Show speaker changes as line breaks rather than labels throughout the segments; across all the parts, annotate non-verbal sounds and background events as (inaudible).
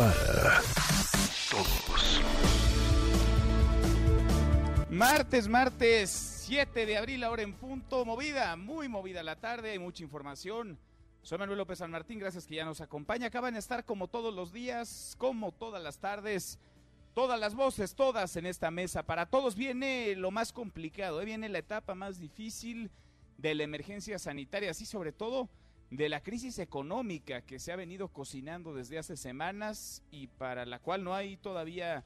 para
Todos.
Martes, martes 7 de abril, ahora en punto, movida, muy movida la tarde, hay mucha información. Soy Manuel López San Martín, gracias que ya nos acompaña. Acaban de estar como todos los días, como todas las tardes, todas las voces, todas en esta mesa. Para todos viene lo más complicado, ¿eh? viene la etapa más difícil de la emergencia sanitaria, así sobre todo de la crisis económica que se ha venido cocinando desde hace semanas y para la cual no hay todavía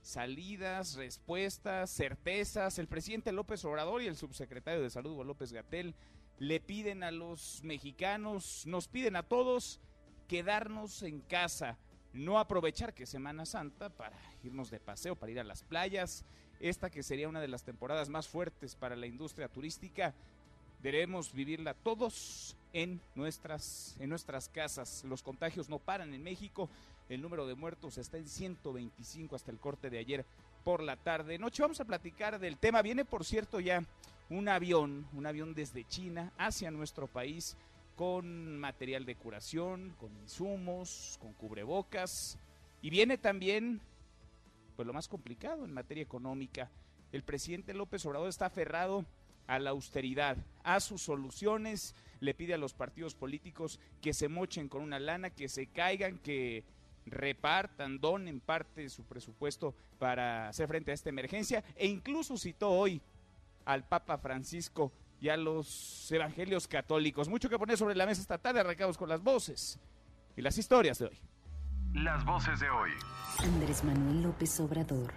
salidas, respuestas, certezas. El presidente López Obrador y el subsecretario de Salud, López Gatel, le piden a los mexicanos, nos piden a todos quedarnos en casa, no aprovechar que Semana Santa para irnos de paseo, para ir a las playas. Esta que sería una de las temporadas más fuertes para la industria turística, debemos vivirla todos en nuestras, en nuestras casas. Los contagios no paran en México. El número de muertos está en 125 hasta el corte de ayer por la tarde. Noche vamos a platicar del tema. Viene, por cierto, ya un avión, un avión desde China hacia nuestro país con material de curación, con insumos, con cubrebocas. Y viene también, pues lo más complicado en materia económica. El presidente López Obrador está aferrado a la austeridad, a sus soluciones, le pide a los partidos políticos que se mochen con una lana, que se caigan, que repartan, donen parte de su presupuesto para hacer frente a esta emergencia e incluso citó hoy al Papa Francisco y a los evangelios católicos. Mucho que poner sobre la mesa esta tarde, arrancamos con las voces y las historias de hoy.
Las voces de hoy.
Andrés Manuel López Obrador,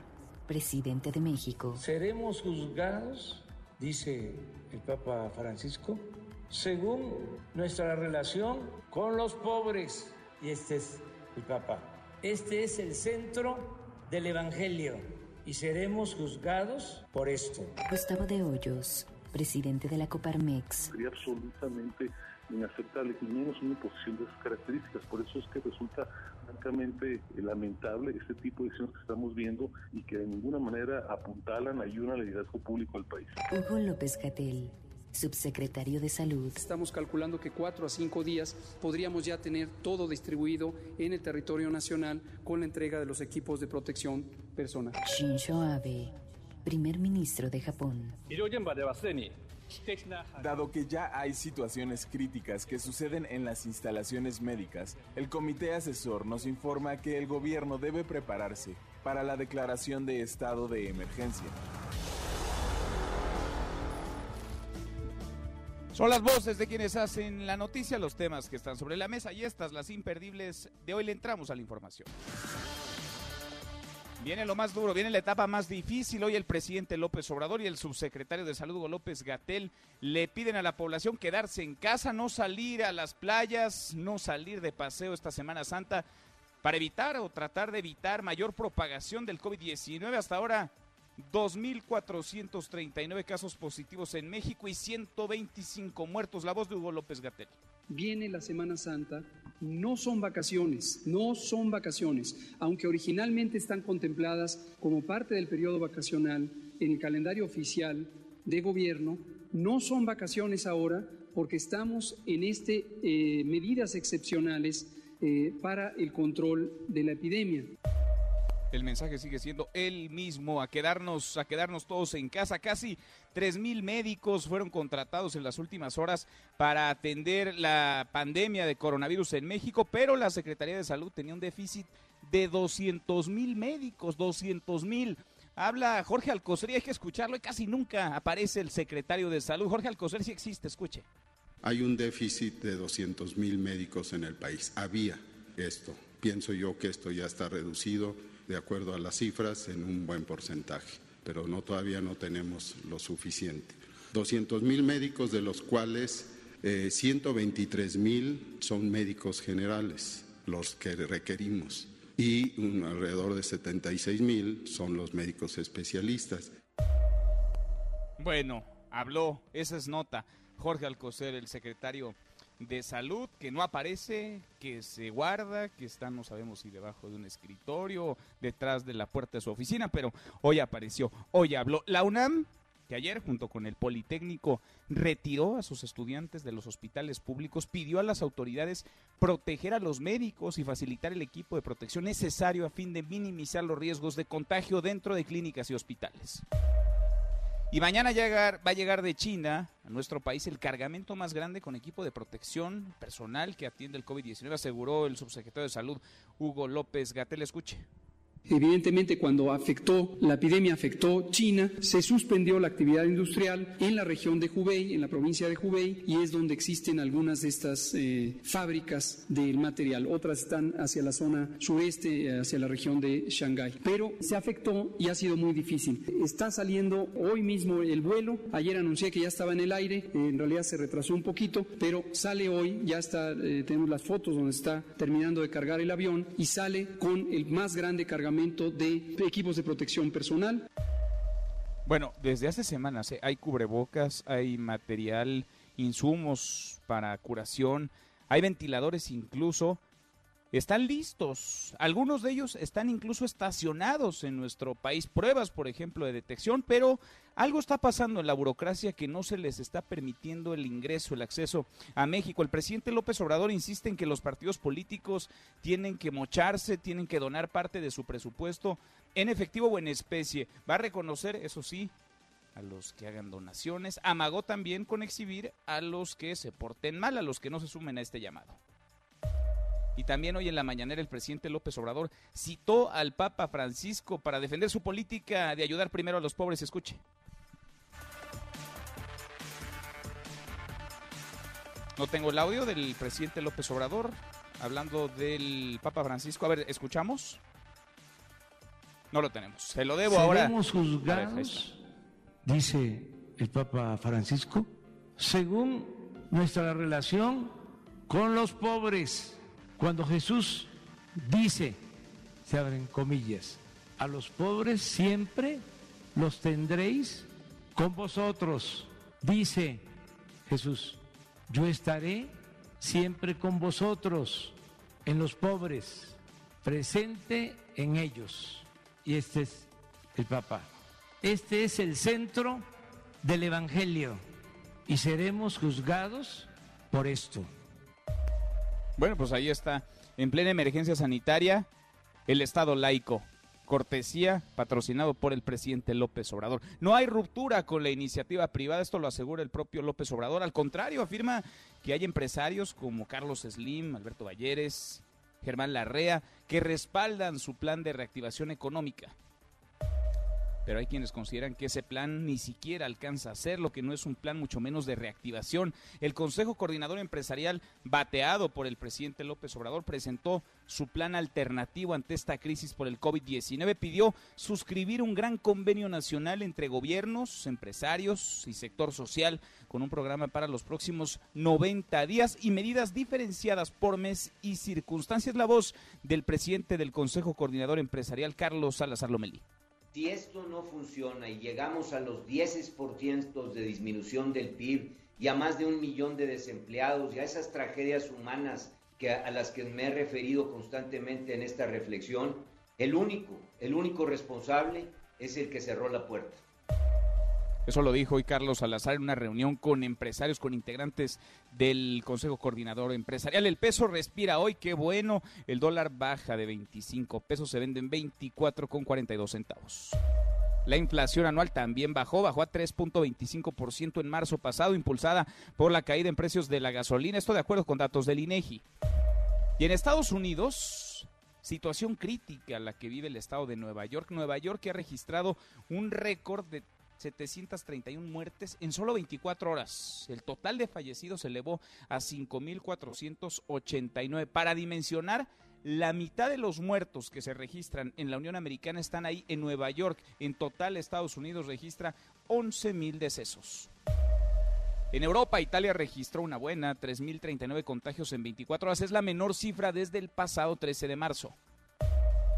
presidente de México.
Seremos juzgados, dice el Papa Francisco, según nuestra relación con los pobres. Y este es el Papa. Este es el centro del Evangelio y seremos juzgados por esto.
Gustavo de Hoyos, presidente de la Coparmex.
sería absolutamente inaceptable y menos una posición de esas características. Por eso es que resulta francamente lamentable este tipo de decisiones que estamos viendo y que de ninguna manera apuntalan, ayudan al liderazgo público del país.
Hugo López Gatel, subsecretario de Salud.
Estamos calculando que cuatro a cinco días podríamos ya tener todo distribuido en el territorio nacional con la entrega de los equipos de protección personal.
Shinzo Abe, primer ministro de Japón.
Dado que ya hay situaciones críticas que suceden en las instalaciones médicas, el comité asesor nos informa que el gobierno debe prepararse para la declaración de estado de emergencia.
Son las voces de quienes hacen la noticia, los temas que están sobre la mesa y estas, las imperdibles de hoy, le entramos a la información. Viene lo más duro, viene la etapa más difícil. Hoy el presidente López Obrador y el subsecretario de Salud, López Gatel, le piden a la población quedarse en casa, no salir a las playas, no salir de paseo esta Semana Santa para evitar o tratar de evitar mayor propagación del COVID-19. Hasta ahora, 2.439 casos positivos en México y 125 muertos. La voz de Hugo López Gatel.
Viene la Semana Santa, no son vacaciones, no son vacaciones, aunque originalmente están contempladas como parte del periodo vacacional en el calendario oficial de gobierno, no son vacaciones ahora porque estamos en este eh, medidas excepcionales eh, para el control de la epidemia.
El mensaje sigue siendo el mismo, a quedarnos, a quedarnos todos en casa. Casi tres mil médicos fueron contratados en las últimas horas para atender la pandemia de coronavirus en México, pero la Secretaría de Salud tenía un déficit de 200 mil médicos, 200 mil. Habla Jorge Alcocer y hay que escucharlo y casi nunca aparece el secretario de Salud. Jorge Alcocer sí existe, escuche.
Hay un déficit de 200 mil médicos en el país. Había esto. Pienso yo que esto ya está reducido de acuerdo a las cifras en un buen porcentaje, pero no todavía no tenemos lo suficiente. 200 mil médicos, de los cuales eh, 123 mil son médicos generales. los que requerimos y alrededor de 76 mil son los médicos especialistas.
Bueno, habló, esa es nota, Jorge Alcocer, el secretario de salud, que no aparece, que se guarda, que está no sabemos si debajo de un escritorio, detrás de la puerta de su oficina, pero hoy apareció, hoy habló. La UNAM que ayer, junto con el Politécnico, retiró a sus estudiantes de los hospitales públicos, pidió a las autoridades proteger a los médicos y facilitar el equipo de protección necesario a fin de minimizar los riesgos de contagio dentro de clínicas y hospitales. Y mañana llegar, va a llegar de China a nuestro país el cargamento más grande con equipo de protección personal que atiende el COVID-19, aseguró el subsecretario de Salud Hugo López Gatel. Escuche.
Evidentemente, cuando afectó, la epidemia afectó China, se suspendió la actividad industrial en la región de Hubei, en la provincia de Hubei, y es donde existen algunas de estas eh, fábricas del material. Otras están hacia la zona sureste, hacia la región de Shanghái. Pero se afectó y ha sido muy difícil. Está saliendo hoy mismo el vuelo. Ayer anuncié que ya estaba en el aire. En realidad se retrasó un poquito, pero sale hoy. Ya está, eh, tenemos las fotos donde está terminando de cargar el avión y sale con el más grande cargamento de equipos de protección personal.
Bueno, desde hace semanas eh, hay cubrebocas, hay material, insumos para curación, hay ventiladores incluso están listos. Algunos de ellos están incluso estacionados en nuestro país. Pruebas, por ejemplo, de detección, pero algo está pasando en la burocracia que no se les está permitiendo el ingreso, el acceso a México. El presidente López Obrador insiste en que los partidos políticos tienen que mocharse, tienen que donar parte de su presupuesto en efectivo o en especie. Va a reconocer, eso sí, a los que hagan donaciones. Amagó también con exhibir a los que se porten mal, a los que no se sumen a este llamado. Y también hoy en la mañanera el presidente López Obrador citó al Papa Francisco para defender su política de ayudar primero a los pobres. Escuche. No tengo el audio del presidente López Obrador hablando del Papa Francisco. A ver, ¿escuchamos? No lo tenemos. Se lo debo ahora.
Seremos juzgados, dice el Papa Francisco, según nuestra relación con los pobres. Cuando Jesús dice, se abren comillas, a los pobres siempre los tendréis con vosotros. Dice Jesús, yo estaré siempre con vosotros, en los pobres, presente en ellos. Y este es el Papa. Este es el centro del Evangelio y seremos juzgados por esto.
Bueno, pues ahí está. En plena emergencia sanitaria, el Estado laico. Cortesía patrocinado por el presidente López Obrador. No hay ruptura con la iniciativa privada, esto lo asegura el propio López Obrador. Al contrario, afirma que hay empresarios como Carlos Slim, Alberto Valleres, Germán Larrea, que respaldan su plan de reactivación económica pero hay quienes consideran que ese plan ni siquiera alcanza a ser, lo que no es un plan mucho menos de reactivación. El Consejo Coordinador Empresarial, bateado por el presidente López Obrador, presentó su plan alternativo ante esta crisis por el COVID-19. Pidió suscribir un gran convenio nacional entre gobiernos, empresarios y sector social con un programa para los próximos 90 días y medidas diferenciadas por mes y circunstancias. La voz del presidente del Consejo Coordinador Empresarial, Carlos Salazar Lomelí.
Si esto no funciona y llegamos a los 10% de disminución del PIB y a más de un millón de desempleados y a esas tragedias humanas que, a las que me he referido constantemente en esta reflexión, el único, el único responsable es el que cerró la puerta.
Eso lo dijo hoy Carlos Salazar en una reunión con empresarios, con integrantes del Consejo Coordinador Empresarial. El peso respira hoy, qué bueno. El dólar baja de 25 pesos, se vende en 24,42 centavos. La inflación anual también bajó, bajó a 3.25% en marzo pasado, impulsada por la caída en precios de la gasolina. Esto de acuerdo con datos del INEGI. Y en Estados Unidos, situación crítica la que vive el estado de Nueva York. Nueva York ha registrado un récord de 731 muertes en solo 24 horas. El total de fallecidos se elevó a 5.489. Para dimensionar, la mitad de los muertos que se registran en la Unión Americana están ahí en Nueva York. En total, Estados Unidos registra 11.000 decesos. En Europa, Italia registró una buena, 3.039 contagios en 24 horas. Es la menor cifra desde el pasado 13 de marzo.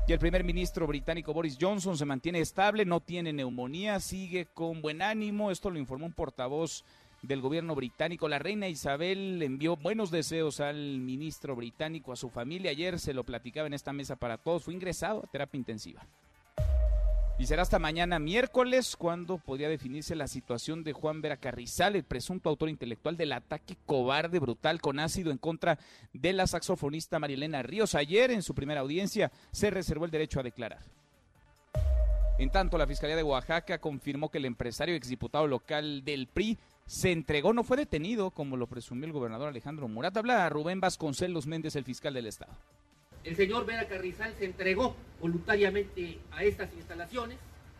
Y el primer ministro británico Boris Johnson se mantiene estable, no tiene neumonía, sigue con buen ánimo. Esto lo informó un portavoz del gobierno británico. La reina Isabel envió buenos deseos al ministro británico, a su familia. Ayer se lo platicaba en esta mesa para todos. Fue ingresado a terapia intensiva. Y será hasta mañana miércoles cuando podría definirse la situación de Juan Vera Carrizal, el presunto autor intelectual del ataque cobarde, brutal, con ácido en contra de la saxofonista Marilena Ríos. Ayer, en su primera audiencia, se reservó el derecho a declarar. En tanto, la Fiscalía de Oaxaca confirmó que el empresario exdiputado local del PRI se entregó, no fue detenido, como lo presumió el gobernador Alejandro Murat. Habla Rubén Vasconcelos Méndez, el fiscal del Estado.
El señor Vera Carrizal se entregó voluntariamente a estas instalaciones,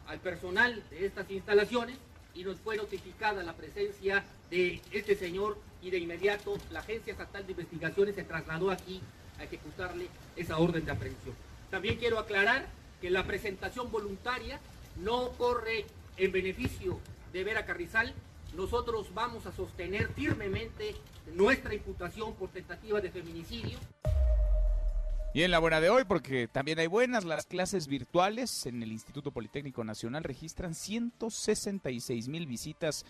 al personal de estas instalaciones, y nos fue notificada la presencia de este señor y de inmediato la Agencia Estatal de Investigaciones se trasladó aquí a ejecutarle esa orden de aprehensión. También quiero aclarar que la presentación voluntaria no corre en beneficio de Vera Carrizal. Nosotros vamos a sostener firmemente nuestra imputación por tentativa de feminicidio.
Y en la buena de hoy, porque también hay buenas, las clases virtuales en el Instituto Politécnico Nacional registran 166 mil visitas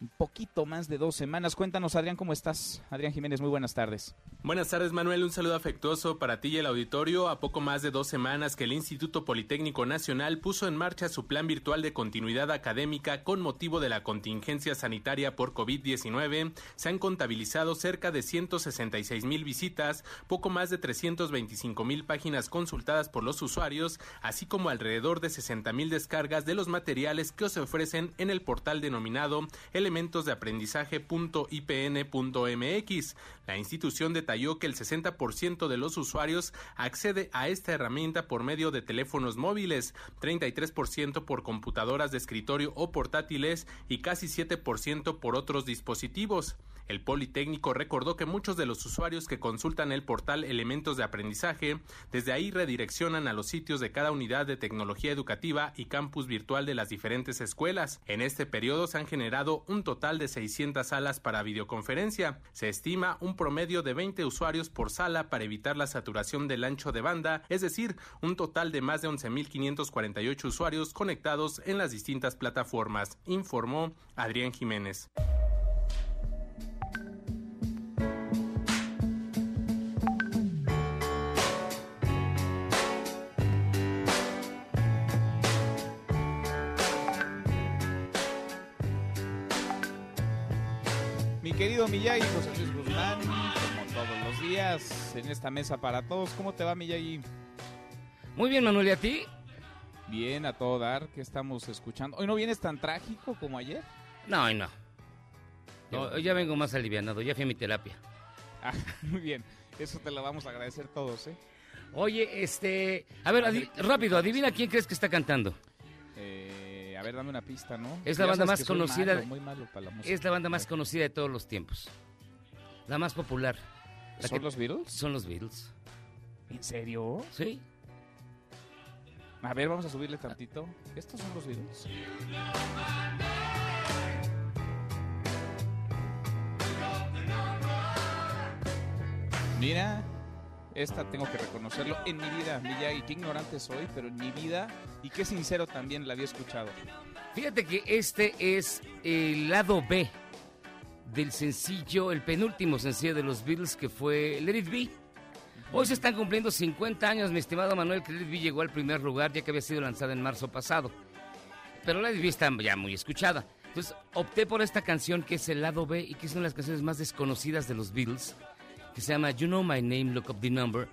un poquito más de dos semanas. Cuéntanos, Adrián, ¿cómo estás? Adrián Jiménez, muy buenas tardes.
Buenas tardes, Manuel. Un saludo afectuoso para ti y el auditorio. A poco más de dos semanas que el Instituto Politécnico Nacional puso en marcha su plan virtual de continuidad académica con motivo de la contingencia sanitaria por COVID-19, se han contabilizado cerca de 166 mil visitas, poco más de 325 mil páginas consultadas por los usuarios, así como alrededor de 60 mil descargas de los materiales que se ofrecen en el portal denominado elementos de aprendizaje.ipn.mx. La institución detalló que el 60% de los usuarios accede a esta herramienta por medio de teléfonos móviles, 33% por computadoras de escritorio o portátiles y casi 7% por otros dispositivos. El Politécnico recordó que muchos de los usuarios que consultan el portal Elementos de Aprendizaje desde ahí redireccionan a los sitios de cada unidad de tecnología educativa y campus virtual de las diferentes escuelas. En este periodo se han generado un total de 600 salas para videoconferencia. Se estima un promedio de 20 usuarios por sala para evitar la saturación del ancho de banda, es decir, un total de más de 11.548 usuarios conectados en las distintas plataformas, informó Adrián Jiménez.
Querido Miyagi, José Luis Guzmán, como todos los días, en esta mesa para todos. ¿Cómo te va, Miyagi?
Muy bien, Manuel, ¿y a ti?
Bien, a todo dar. ¿Qué estamos escuchando? ¿Hoy no vienes tan trágico como ayer?
No, hoy no. no hoy ya vengo más alivianado, ya fui a mi terapia.
Ah, (laughs) muy bien, eso te lo vamos a agradecer todos, ¿eh?
Oye, este... A ver, adi rápido, adivina quién crees que está cantando.
A ver, dame una pista, ¿no?
Es la banda más conocida.
malo, muy malo para la música.
es la banda más conocida de todos los tiempos. La más popular. La
¿Son
que-
los Beatles?
Son los Beatles.
¿En serio?
Sí.
A ver, vamos a subirle tantito. ¿Estos son los Beatles? Mira, esta tengo que reconocerlo. En mi vida, Miyagi, qué ignorante soy, pero en mi vida, y qué sincero también la había escuchado.
Fíjate que este es el lado B del sencillo, el penúltimo sencillo de los Beatles que fue Let It Be. Hoy se están cumpliendo 50 años, mi estimado Manuel, que Let It Be llegó al primer lugar ya que había sido lanzada en marzo pasado. Pero Let It Be está ya muy escuchada. Entonces opté por esta canción que es el lado B y que es una de las canciones más desconocidas de los Beatles, que se llama You Know My Name, Look Up the Number,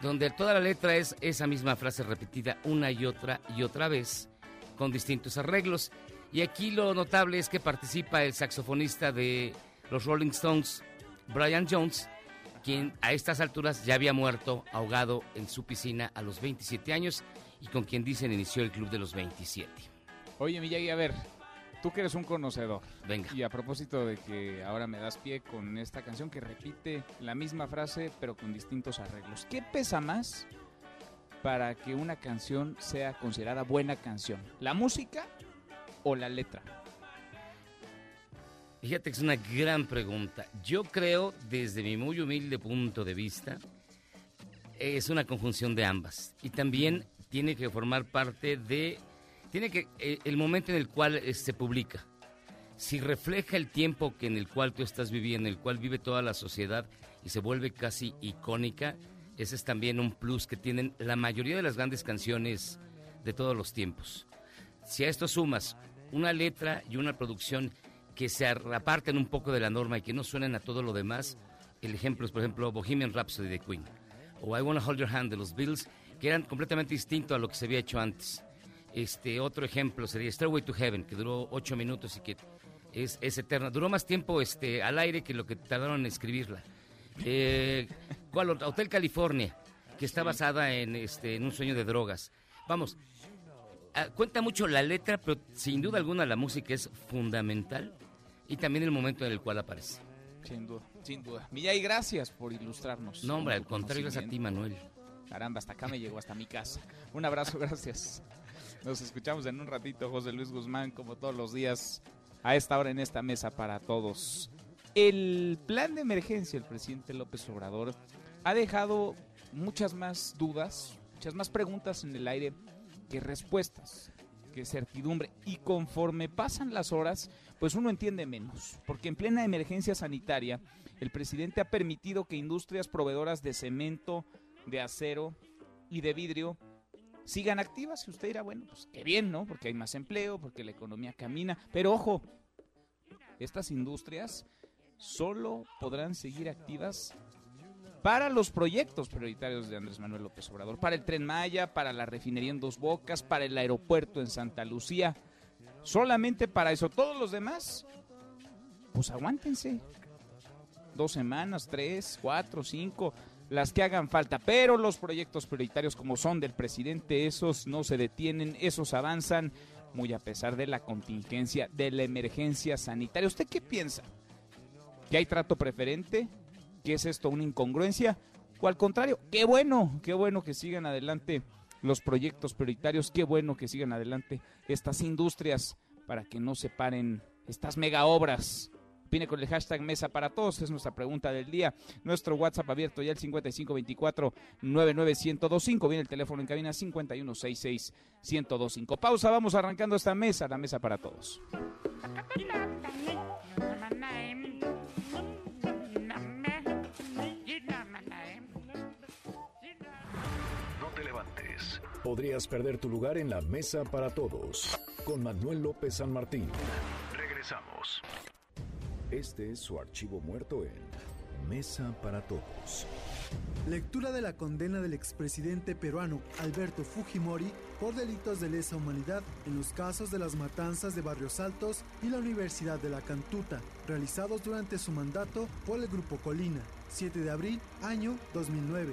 donde toda la letra es esa misma frase repetida una y otra y otra vez con distintos arreglos. Y aquí lo notable es que participa el saxofonista de los Rolling Stones, Brian Jones, quien a estas alturas ya había muerto ahogado en su piscina a los 27 años y con quien dicen inició el club de los 27.
Oye, Miyagi, a ver, tú que eres un conocedor.
Venga.
Y a propósito de que ahora me das pie con esta canción que repite la misma frase, pero con distintos arreglos. ¿Qué pesa más para que una canción sea considerada buena canción? ¿La música o la letra?
Fíjate que es una gran pregunta. Yo creo, desde mi muy humilde punto de vista, es una conjunción de ambas. Y también tiene que formar parte de... Tiene que... eh, el momento en el cual eh, se publica. Si refleja el tiempo que en el cual tú estás viviendo, en el cual vive toda la sociedad y se vuelve casi icónica, ese es también un plus que tienen la mayoría de las grandes canciones de todos los tiempos. Si a esto sumas una letra y una producción que se ar- aparten un poco de la norma y que no suenen a todo lo demás, el ejemplo es, por ejemplo, Bohemian Rhapsody de Queen o I Wanna Hold Your Hand de los Beatles, que eran completamente distintos a lo que se había hecho antes. Este otro ejemplo sería Stairway to Heaven, que duró ocho minutos y que es, es eterna. Duró más tiempo este, al aire que lo que tardaron en escribirla. Eh, ¿Cuál? Hotel California, que está basada en, este, en un sueño de drogas. Vamos, ah, cuenta mucho la letra, pero sin duda alguna la música es fundamental y también el momento en el cual aparece.
Sin duda, sin duda. Miyagi, gracias por ilustrarnos.
No, hombre, al contrario, gracias a ti, Manuel.
Caramba, hasta acá me llegó, hasta mi casa. Un abrazo, (laughs) gracias. Nos escuchamos en un ratito, José Luis Guzmán, como todos los días, a esta hora en esta mesa para todos. El plan de emergencia del presidente López Obrador ha dejado muchas más dudas, muchas más preguntas en el aire que respuestas, que certidumbre. Y conforme pasan las horas, pues uno entiende menos, porque en plena emergencia sanitaria, el presidente ha permitido que industrias proveedoras de cemento, de acero y de vidrio sigan activas. Y usted dirá, bueno, pues qué bien, ¿no? Porque hay más empleo, porque la economía camina. Pero ojo, estas industrias solo podrán seguir activas para los proyectos prioritarios de Andrés Manuel López Obrador, para el tren Maya, para la refinería en Dos Bocas, para el aeropuerto en Santa Lucía. Solamente para eso. Todos los demás, pues aguántense. Dos semanas, tres, cuatro, cinco, las que hagan falta. Pero los proyectos prioritarios como son del presidente, esos no se detienen, esos avanzan muy a pesar de la contingencia, de la emergencia sanitaria. ¿Usted qué piensa? ¿Que hay trato preferente? ¿Que es esto una incongruencia? O al contrario, qué bueno, qué bueno que sigan adelante los proyectos prioritarios, qué bueno que sigan adelante estas industrias para que no se paren estas mega obras. Opine con el hashtag Mesa para Todos, es nuestra pregunta del día. Nuestro WhatsApp abierto ya el 5524-99125. Viene el teléfono en cabina 5166-1025. Pausa, vamos arrancando esta mesa, la Mesa para Todos.
No te levantes.
Podrías perder tu lugar en la mesa para todos. Con Manuel López San Martín.
Regresamos.
Este es su archivo muerto en Mesa para Todos.
Lectura de la condena del expresidente peruano Alberto Fujimori por delitos de lesa humanidad en los casos de las matanzas de Barrios Altos y la Universidad de la Cantuta, realizados durante su mandato por el Grupo Colina, 7 de abril, año 2009.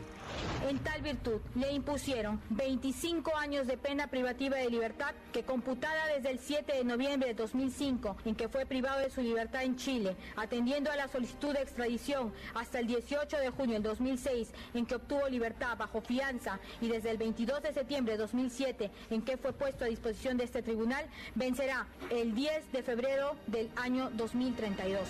En tal virtud, le impusieron 25 años de pena privativa de libertad que computada desde el 7 de noviembre de 2005, en que fue privado de su libertad en Chile, atendiendo a la solicitud de extradición hasta el 18 de junio del 2006, en que obtuvo libertad bajo fianza, y desde el 22 de septiembre de 2007, en que fue puesto a disposición de este tribunal, vencerá el 10 de febrero del año 2032.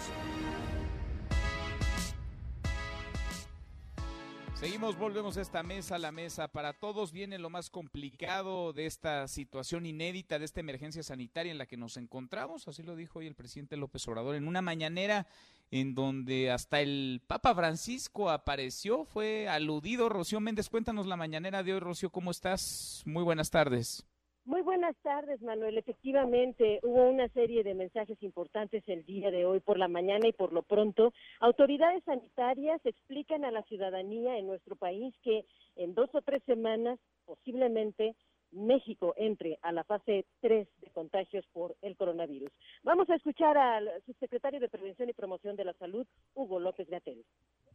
Seguimos, volvemos a esta mesa, la mesa para todos. Viene lo más complicado de esta situación inédita, de esta emergencia sanitaria en la que nos encontramos. Así lo dijo hoy el presidente López Obrador en una mañanera en donde hasta el Papa Francisco apareció, fue aludido. Rocío Méndez, cuéntanos la mañanera de hoy, Rocío, ¿cómo estás? Muy buenas tardes.
Muy buenas tardes, Manuel. Efectivamente, hubo una serie de mensajes importantes el día de hoy por la mañana y por lo pronto. Autoridades sanitarias explican a la ciudadanía en nuestro país que en dos o tres semanas, posiblemente, México entre a la fase 3 de contagios por el coronavirus. Vamos a escuchar al subsecretario de Prevención y Promoción de la Salud, Hugo López Gatel.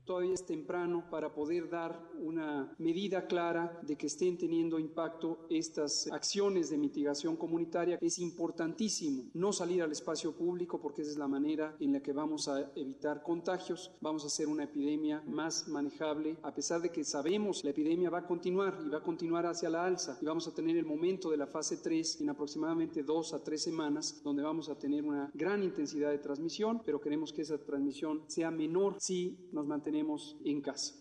Todavía es temprano para poder dar una medida clara de que estén teniendo impacto estas acciones de mitigación comunitaria. Es importantísimo no salir al espacio público porque esa es la manera en la que vamos a evitar contagios. Vamos a hacer una epidemia más manejable, a pesar de que sabemos la epidemia va a continuar y va a continuar hacia la alza y vamos a tener el momento de la fase 3 en aproximadamente dos a tres semanas, donde vamos a tener una gran intensidad de transmisión, pero queremos que esa transmisión sea menor si nos mantenemos en casa.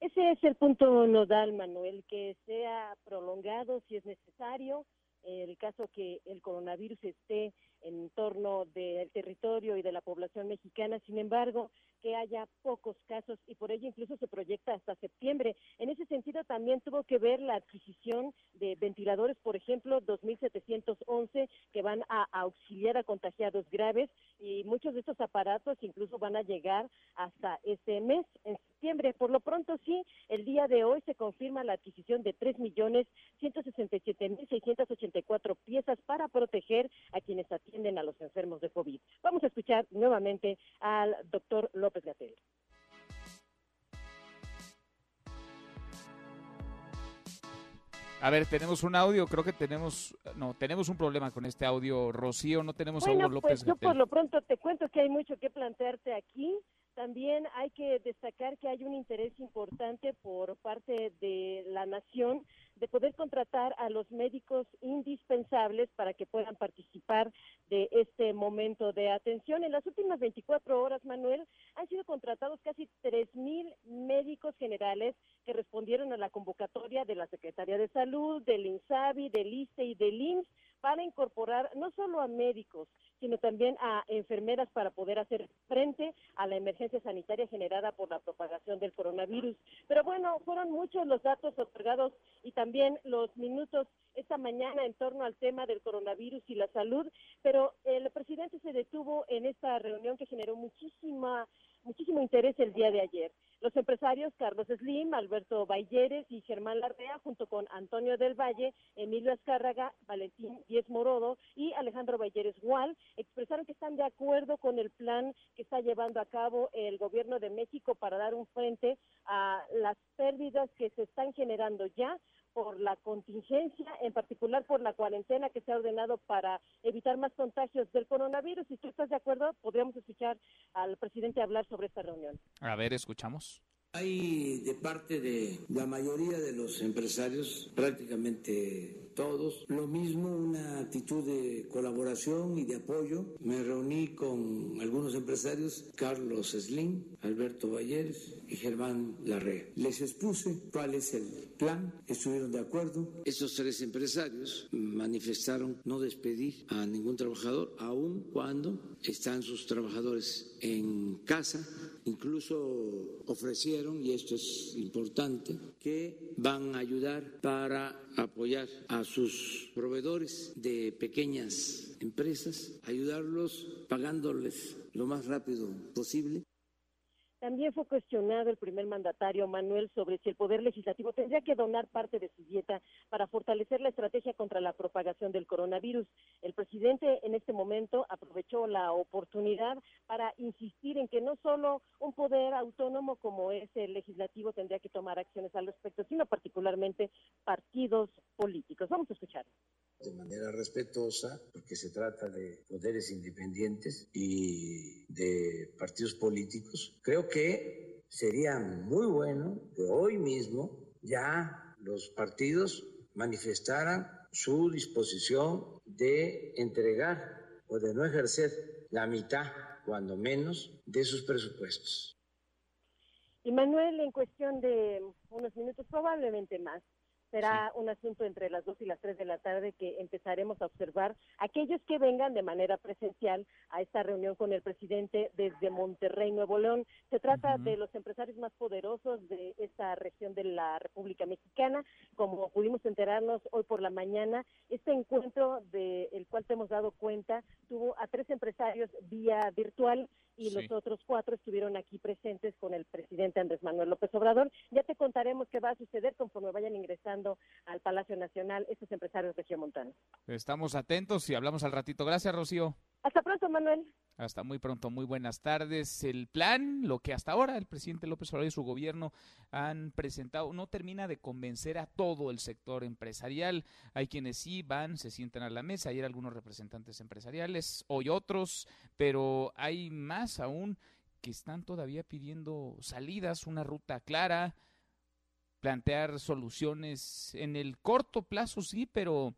Ese es el punto nodal, Manuel, que sea prolongado si es necesario, el caso que el coronavirus esté en torno del territorio y de la población mexicana. Sin embargo, que haya pocos casos y por ello incluso se proyecta hasta septiembre. En ese sentido también tuvo que ver la adquisición de ventiladores, por ejemplo, 2.711 que van a auxiliar a contagiados graves y muchos de estos aparatos incluso van a llegar hasta este mes, en septiembre. Por lo pronto sí, el día de hoy se confirma la adquisición de 3.167.684 piezas para proteger a quienes atienden a los enfermos de COVID. Vamos a escuchar nuevamente al doctor López
a ver, tenemos un audio, creo que tenemos, no, tenemos un problema con este audio, Rocío, no tenemos audio López
pues yo por lo pronto te cuento que hay mucho que plantearte aquí. También hay que destacar que hay un interés importante por parte de la nación de poder contratar a los médicos indispensables para que puedan participar de este momento de atención. En las últimas 24 horas, Manuel, han sido contratados casi 3.000 médicos generales que respondieron a la convocatoria de la Secretaría de Salud, del INSABI, del ISTE y del IMSS para incorporar no solo a médicos, sino también a enfermeras para poder hacer frente a la emergencia sanitaria generada por la propagación del coronavirus. Pero bueno, fueron muchos los datos otorgados y también los minutos esta mañana en torno al tema del coronavirus y la salud, pero el presidente se detuvo en esta reunión que generó muchísima muchísimo interés el día de ayer. Los empresarios Carlos Slim, Alberto Balleres y Germán Larrea, junto con Antonio del Valle, Emilio Azcárraga, Valentín Díez Morodo y Alejandro Balleres Gual, expresaron que están de acuerdo con el plan que está llevando a cabo el gobierno de México para dar un frente a las pérdidas que se están generando ya por la contingencia, en particular por la cuarentena que se ha ordenado para evitar más contagios del coronavirus. Si tú estás de acuerdo, podríamos escuchar al presidente hablar sobre esta reunión.
A ver, escuchamos.
Hay de parte de la mayoría de los empresarios, prácticamente todos, lo mismo, una actitud de colaboración y de apoyo. Me reuní con algunos empresarios, Carlos Slim, Alberto Valleres y Germán Larrea. Les expuse cuál es el plan, estuvieron de acuerdo. Estos tres empresarios manifestaron no despedir a ningún trabajador, aun cuando están sus trabajadores en casa, incluso ofrecieron, y esto es importante, que van a ayudar para apoyar a sus proveedores de pequeñas empresas, ayudarlos pagándoles lo más rápido posible
también fue cuestionado el primer mandatario Manuel sobre si el Poder Legislativo tendría que donar parte de su dieta para fortalecer la estrategia contra la propagación del coronavirus. El presidente en este momento aprovechó la oportunidad para insistir en que no solo un poder autónomo como es el legislativo tendría que tomar acciones al respecto, sino particularmente partidos políticos. Vamos a escuchar
de manera respetuosa, porque se trata de poderes independientes y de partidos políticos. Creo que sería muy bueno que hoy mismo ya los partidos manifestaran su disposición de entregar o de no ejercer la mitad, cuando menos, de sus presupuestos.
Y Manuel, en cuestión de unos minutos, probablemente más, será un asunto entre las 2 y las 3 de la tarde que empezaremos a observar aquellos que vengan de manera presencial a esta reunión con el presidente desde Monterrey, Nuevo León. Se trata de los empresarios más poderosos de esta región de la República Mexicana. Como pudimos enterarnos hoy por la mañana, este encuentro del cual te hemos dado cuenta tuvo a tres empresarios vía virtual y los otros cuatro estuvieron aquí presentes con el presidente Andrés Manuel López Obrador. Ya te contaremos qué va a suceder conforme vayan ingresando al Palacio Nacional estos empresarios de Montana.
Estamos atentos y hablamos al ratito. Gracias, Rocío.
Hasta pronto, Manuel.
Hasta muy pronto, muy buenas tardes. El plan, lo que hasta ahora el presidente López Obrador y su gobierno han presentado, no termina de convencer a todo el sector empresarial. Hay quienes sí van, se sientan a la mesa, ayer algunos representantes empresariales, hoy otros, pero hay más aún que están todavía pidiendo salidas, una ruta clara, plantear soluciones en el corto plazo, sí, pero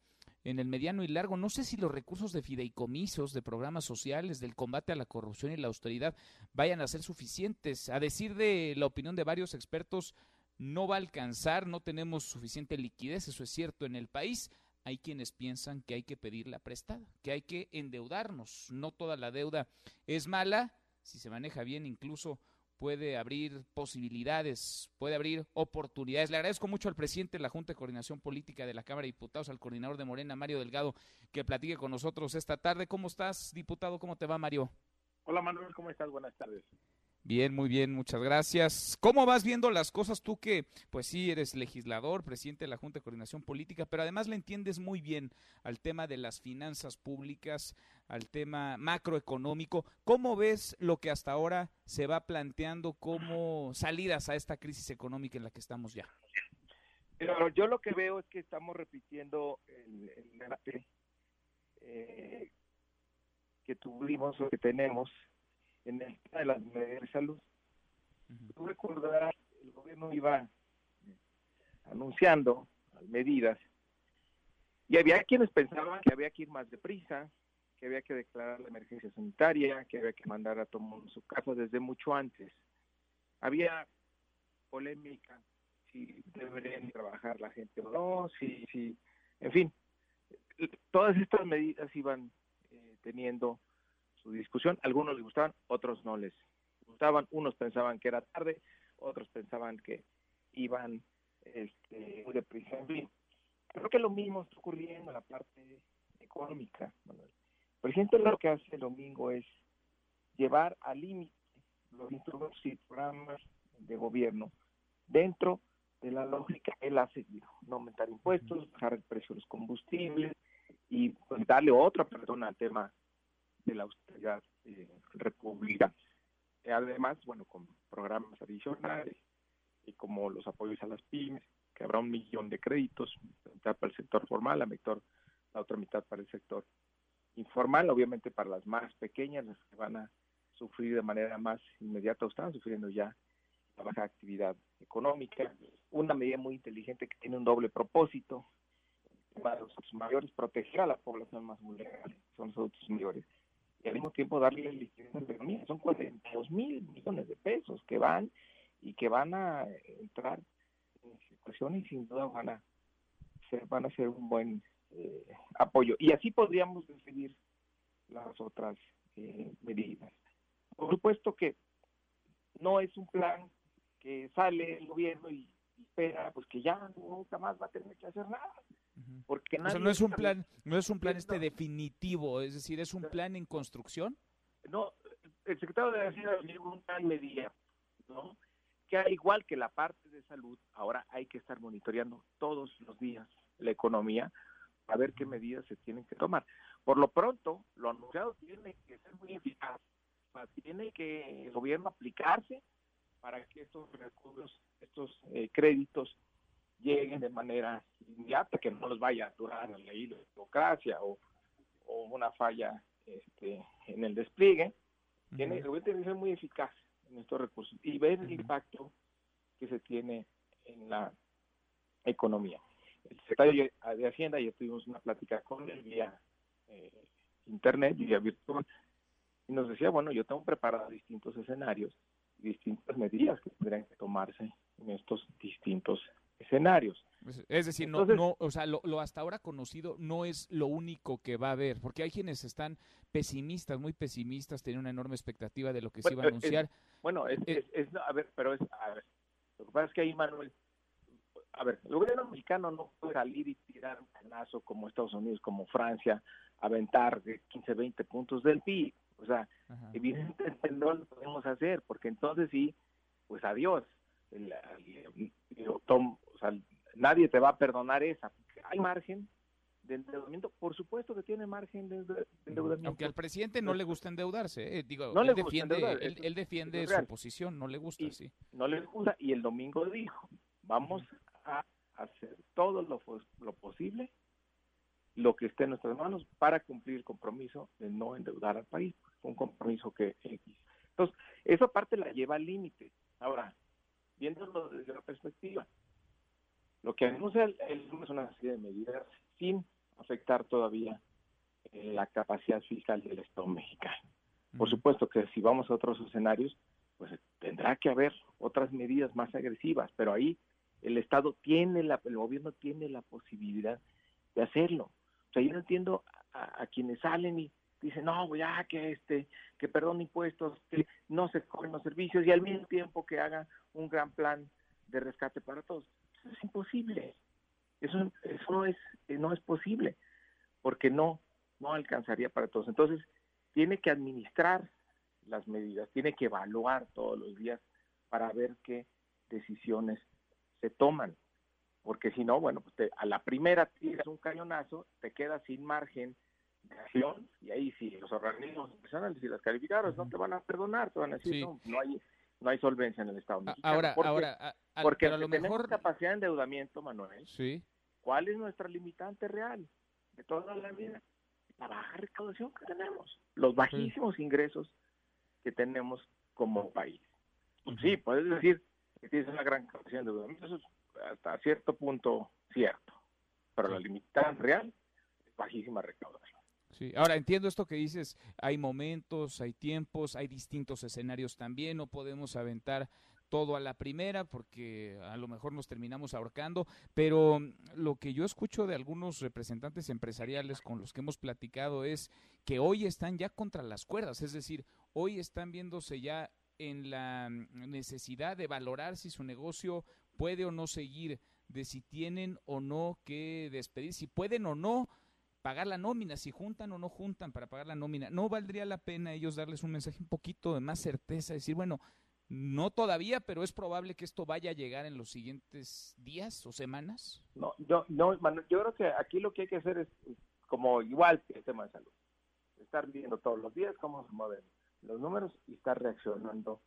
en el mediano y largo. No sé si los recursos de fideicomisos, de programas sociales, del combate a la corrupción y la austeridad vayan a ser suficientes. A decir de la opinión de varios expertos, no va a alcanzar, no tenemos suficiente liquidez, eso es cierto en el país. Hay quienes piensan que hay que pedirla prestada, que hay que endeudarnos. No toda la deuda es mala, si se maneja bien incluso puede abrir posibilidades, puede abrir oportunidades. Le agradezco mucho al presidente de la Junta de Coordinación Política de la Cámara de Diputados, al coordinador de Morena, Mario Delgado, que platique con nosotros esta tarde. ¿Cómo estás, diputado? ¿Cómo te va, Mario?
Hola, Manuel, ¿cómo estás? Buenas tardes.
Bien, muy bien, muchas gracias. ¿Cómo vas viendo las cosas tú que, pues sí, eres legislador, presidente de la Junta de Coordinación Política, pero además le entiendes muy bien al tema de las finanzas públicas, al tema macroeconómico? ¿Cómo ves lo que hasta ahora se va planteando como salidas a esta crisis económica en la que estamos ya?
Pero yo lo que veo es que estamos repitiendo el, el debate eh, que tuvimos o que tenemos en el tema de las medidas de salud. Tú recordarás, el gobierno iba anunciando medidas y había quienes pensaban que había que ir más deprisa, que había que declarar la emergencia sanitaria, que había que mandar a todo mundo a su casa desde mucho antes. Había polémica si deberían trabajar la gente o no, si, si, en fin, todas estas medidas iban eh, teniendo su discusión. Algunos les gustaban, otros no les gustaban. Unos pensaban que era tarde, otros pensaban que iban este, muy deprisa. En fin, creo que lo mismo está ocurriendo en la parte económica. Manuel. El presidente lo que hace el domingo es llevar al límite los instrumentos y programas de gobierno dentro de la lógica que él ha seguido, no aumentar impuestos, bajar el precio de los combustibles y pues, darle otra perdona al tema de la austeridad eh, republicana. Además, bueno, con programas adicionales y como los apoyos a las pymes, que habrá un millón de créditos, mitad para el sector formal, la, mitad, la otra mitad para el sector informal, obviamente para las más pequeñas, las que van a sufrir de manera más inmediata o están sufriendo ya la baja actividad económica. Una medida muy inteligente que tiene un doble propósito, para los mayores, proteger a la población más vulnerable, son los adultos mayores, y al mismo tiempo darle liquidez a la economía. Son 42 mil millones de pesos que van y que van a entrar en situaciones y sin duda van a ser, van a ser un buen eh, apoyo. Y así podríamos definir las otras eh, medidas. Por supuesto que no es un plan que sale el gobierno y espera pues que ya nunca más va a tener que hacer nada. Porque
no es un plan, no es un plan este definitivo, es decir, es un plan en construcción.
No, el secretario de Hacienda un plan medida, ¿no? Que al igual que la parte de salud, ahora hay que estar monitoreando todos los días la economía a ver qué medidas se tienen que tomar. Por lo pronto, lo anunciado tiene que ser muy eficaz. Tiene que el gobierno aplicarse para que estos recursos, estos eh, créditos lleguen de manera inmediata, que no los vaya a durar la burocracia o, o una falla este, en el despliegue. Tiene que ser muy eficaz en estos recursos y ver el impacto que se tiene en la economía el secretario de Hacienda, ya tuvimos una plática con él vía eh, internet, vía virtual, y nos decía, bueno, yo tengo preparados distintos escenarios y distintas medidas que tendrían que tomarse en estos distintos escenarios.
Es decir, no, no, o sea, lo, hasta ahora conocido no es lo único que va a haber, porque hay quienes están pesimistas, muy pesimistas, tienen una enorme expectativa de lo que se iba a anunciar.
bueno, es, eh, es, a ver, pero es, a ver, lo que pasa es que ahí, Manuel, a ver, el gobierno mexicano no puede salir y tirar un canazo como Estados Unidos, como Francia, aventar de 15, 20 puntos del PIB. O sea, evidentemente no lo podemos hacer, porque entonces sí, pues adiós. O sea, nadie te va a perdonar esa. Hay margen de endeudamiento, por supuesto que tiene margen de, endeudamiento.
Aunque al presidente no le gusta endeudarse, eh, digo, él, defiende, él, defiende su posición, no le gusta, sí.
No le gusta y el domingo dijo, vamos a hacer todo lo, lo posible, lo que esté en nuestras manos para cumplir el compromiso de no endeudar al país. un compromiso que Entonces, esa parte la lleva al límite. Ahora, viéndolo desde la perspectiva, lo que anuncia el, el es una serie de medidas sin afectar todavía eh, la capacidad fiscal del Estado mexicano. Por supuesto que si vamos a otros escenarios, pues tendrá que haber otras medidas más agresivas, pero ahí el Estado tiene la, el gobierno tiene la posibilidad de hacerlo. O sea, yo no entiendo a, quienes salen y dicen, no, ya que este, que perdón impuestos, que no se cogen los servicios y al mismo tiempo que haga un gran plan de rescate para todos. Eso es imposible. Eso, eso no, es, no es posible, porque no, no alcanzaría para todos. Entonces, tiene que administrar las medidas, tiene que evaluar todos los días para ver qué decisiones se toman. Porque si no, bueno, pues a la primera tiras un cañonazo, te quedas sin margen de acción y ahí sí, los organismos profesionales y las calificadoras no te van a perdonar, te van a decir, no, no hay no hay solvencia en el Estado mexicano.
Ahora, ahora,
porque a lo mejor capacidad de endeudamiento, Manuel. Sí. ¿Cuál es nuestra limitante real de toda la vida? La baja recaudación que tenemos, los bajísimos ingresos que tenemos como país. Sí, puedes decir que tienes una gran capacidad de endeudamiento, eso es hasta cierto punto cierto, pero la limitante real es bajísima recaudación.
Sí, ahora entiendo esto que dices, hay momentos, hay tiempos, hay distintos escenarios también, no podemos aventar todo a la primera porque a lo mejor nos terminamos ahorcando, pero lo que yo escucho de algunos representantes empresariales con los que hemos platicado es que hoy están ya contra las cuerdas, es decir, hoy están viéndose ya en la necesidad de valorar si su negocio puede o no seguir, de si tienen o no que despedir, si pueden o no pagar la nómina, si juntan o no juntan para pagar la nómina. No valdría la pena ellos darles un mensaje un poquito de más certeza, decir, bueno, no todavía, pero es probable que esto vaya a llegar en los siguientes días o semanas.
No, yo, no, yo creo que aquí lo que hay que hacer es como igual que el tema de salud. Estar viendo todos los días cómo se mueven los números y estar reaccionando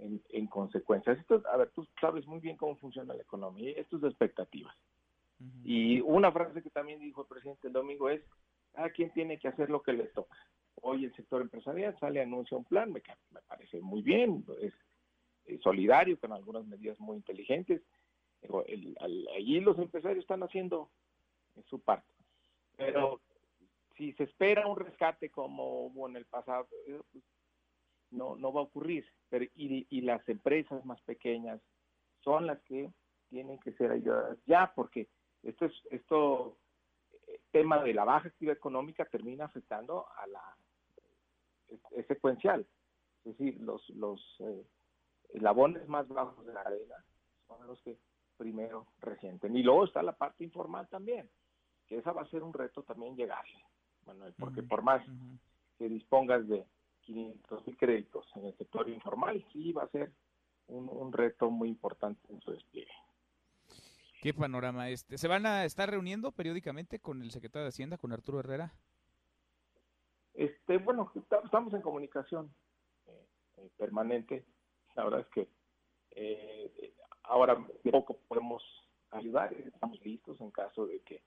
en, en consecuencia. Esto, a ver, tú sabes muy bien cómo funciona la economía. Esto es de expectativas. Y una frase que también dijo el presidente el domingo es, a quien tiene que hacer lo que le toca. Hoy el sector empresarial sale, anuncia un plan, me, me parece muy bien, es eh, solidario, con algunas medidas muy inteligentes. allí los empresarios están haciendo su parte. Pero si se espera un rescate como hubo en el pasado, eh, pues, no, no va a ocurrir. Pero, y, y las empresas más pequeñas son las que tienen que ser ayudadas ya, porque esto es esto eh, tema de la baja actividad económica termina afectando a la es, secuencial. Es decir, los los eslabones más bajos de la arena son los que primero resienten. Y luego está la parte informal también, que esa va a ser un reto también llegarle, Manuel, porque por más que dispongas de 500 mil créditos en el sector informal, sí va a ser un, un reto muy importante en su despliegue.
¿Qué panorama este? ¿Se van a estar reuniendo periódicamente con el secretario de Hacienda, con Arturo Herrera?
Este, bueno, estamos en comunicación eh, eh, permanente la verdad es que eh, ahora poco podemos ayudar, estamos listos en caso de que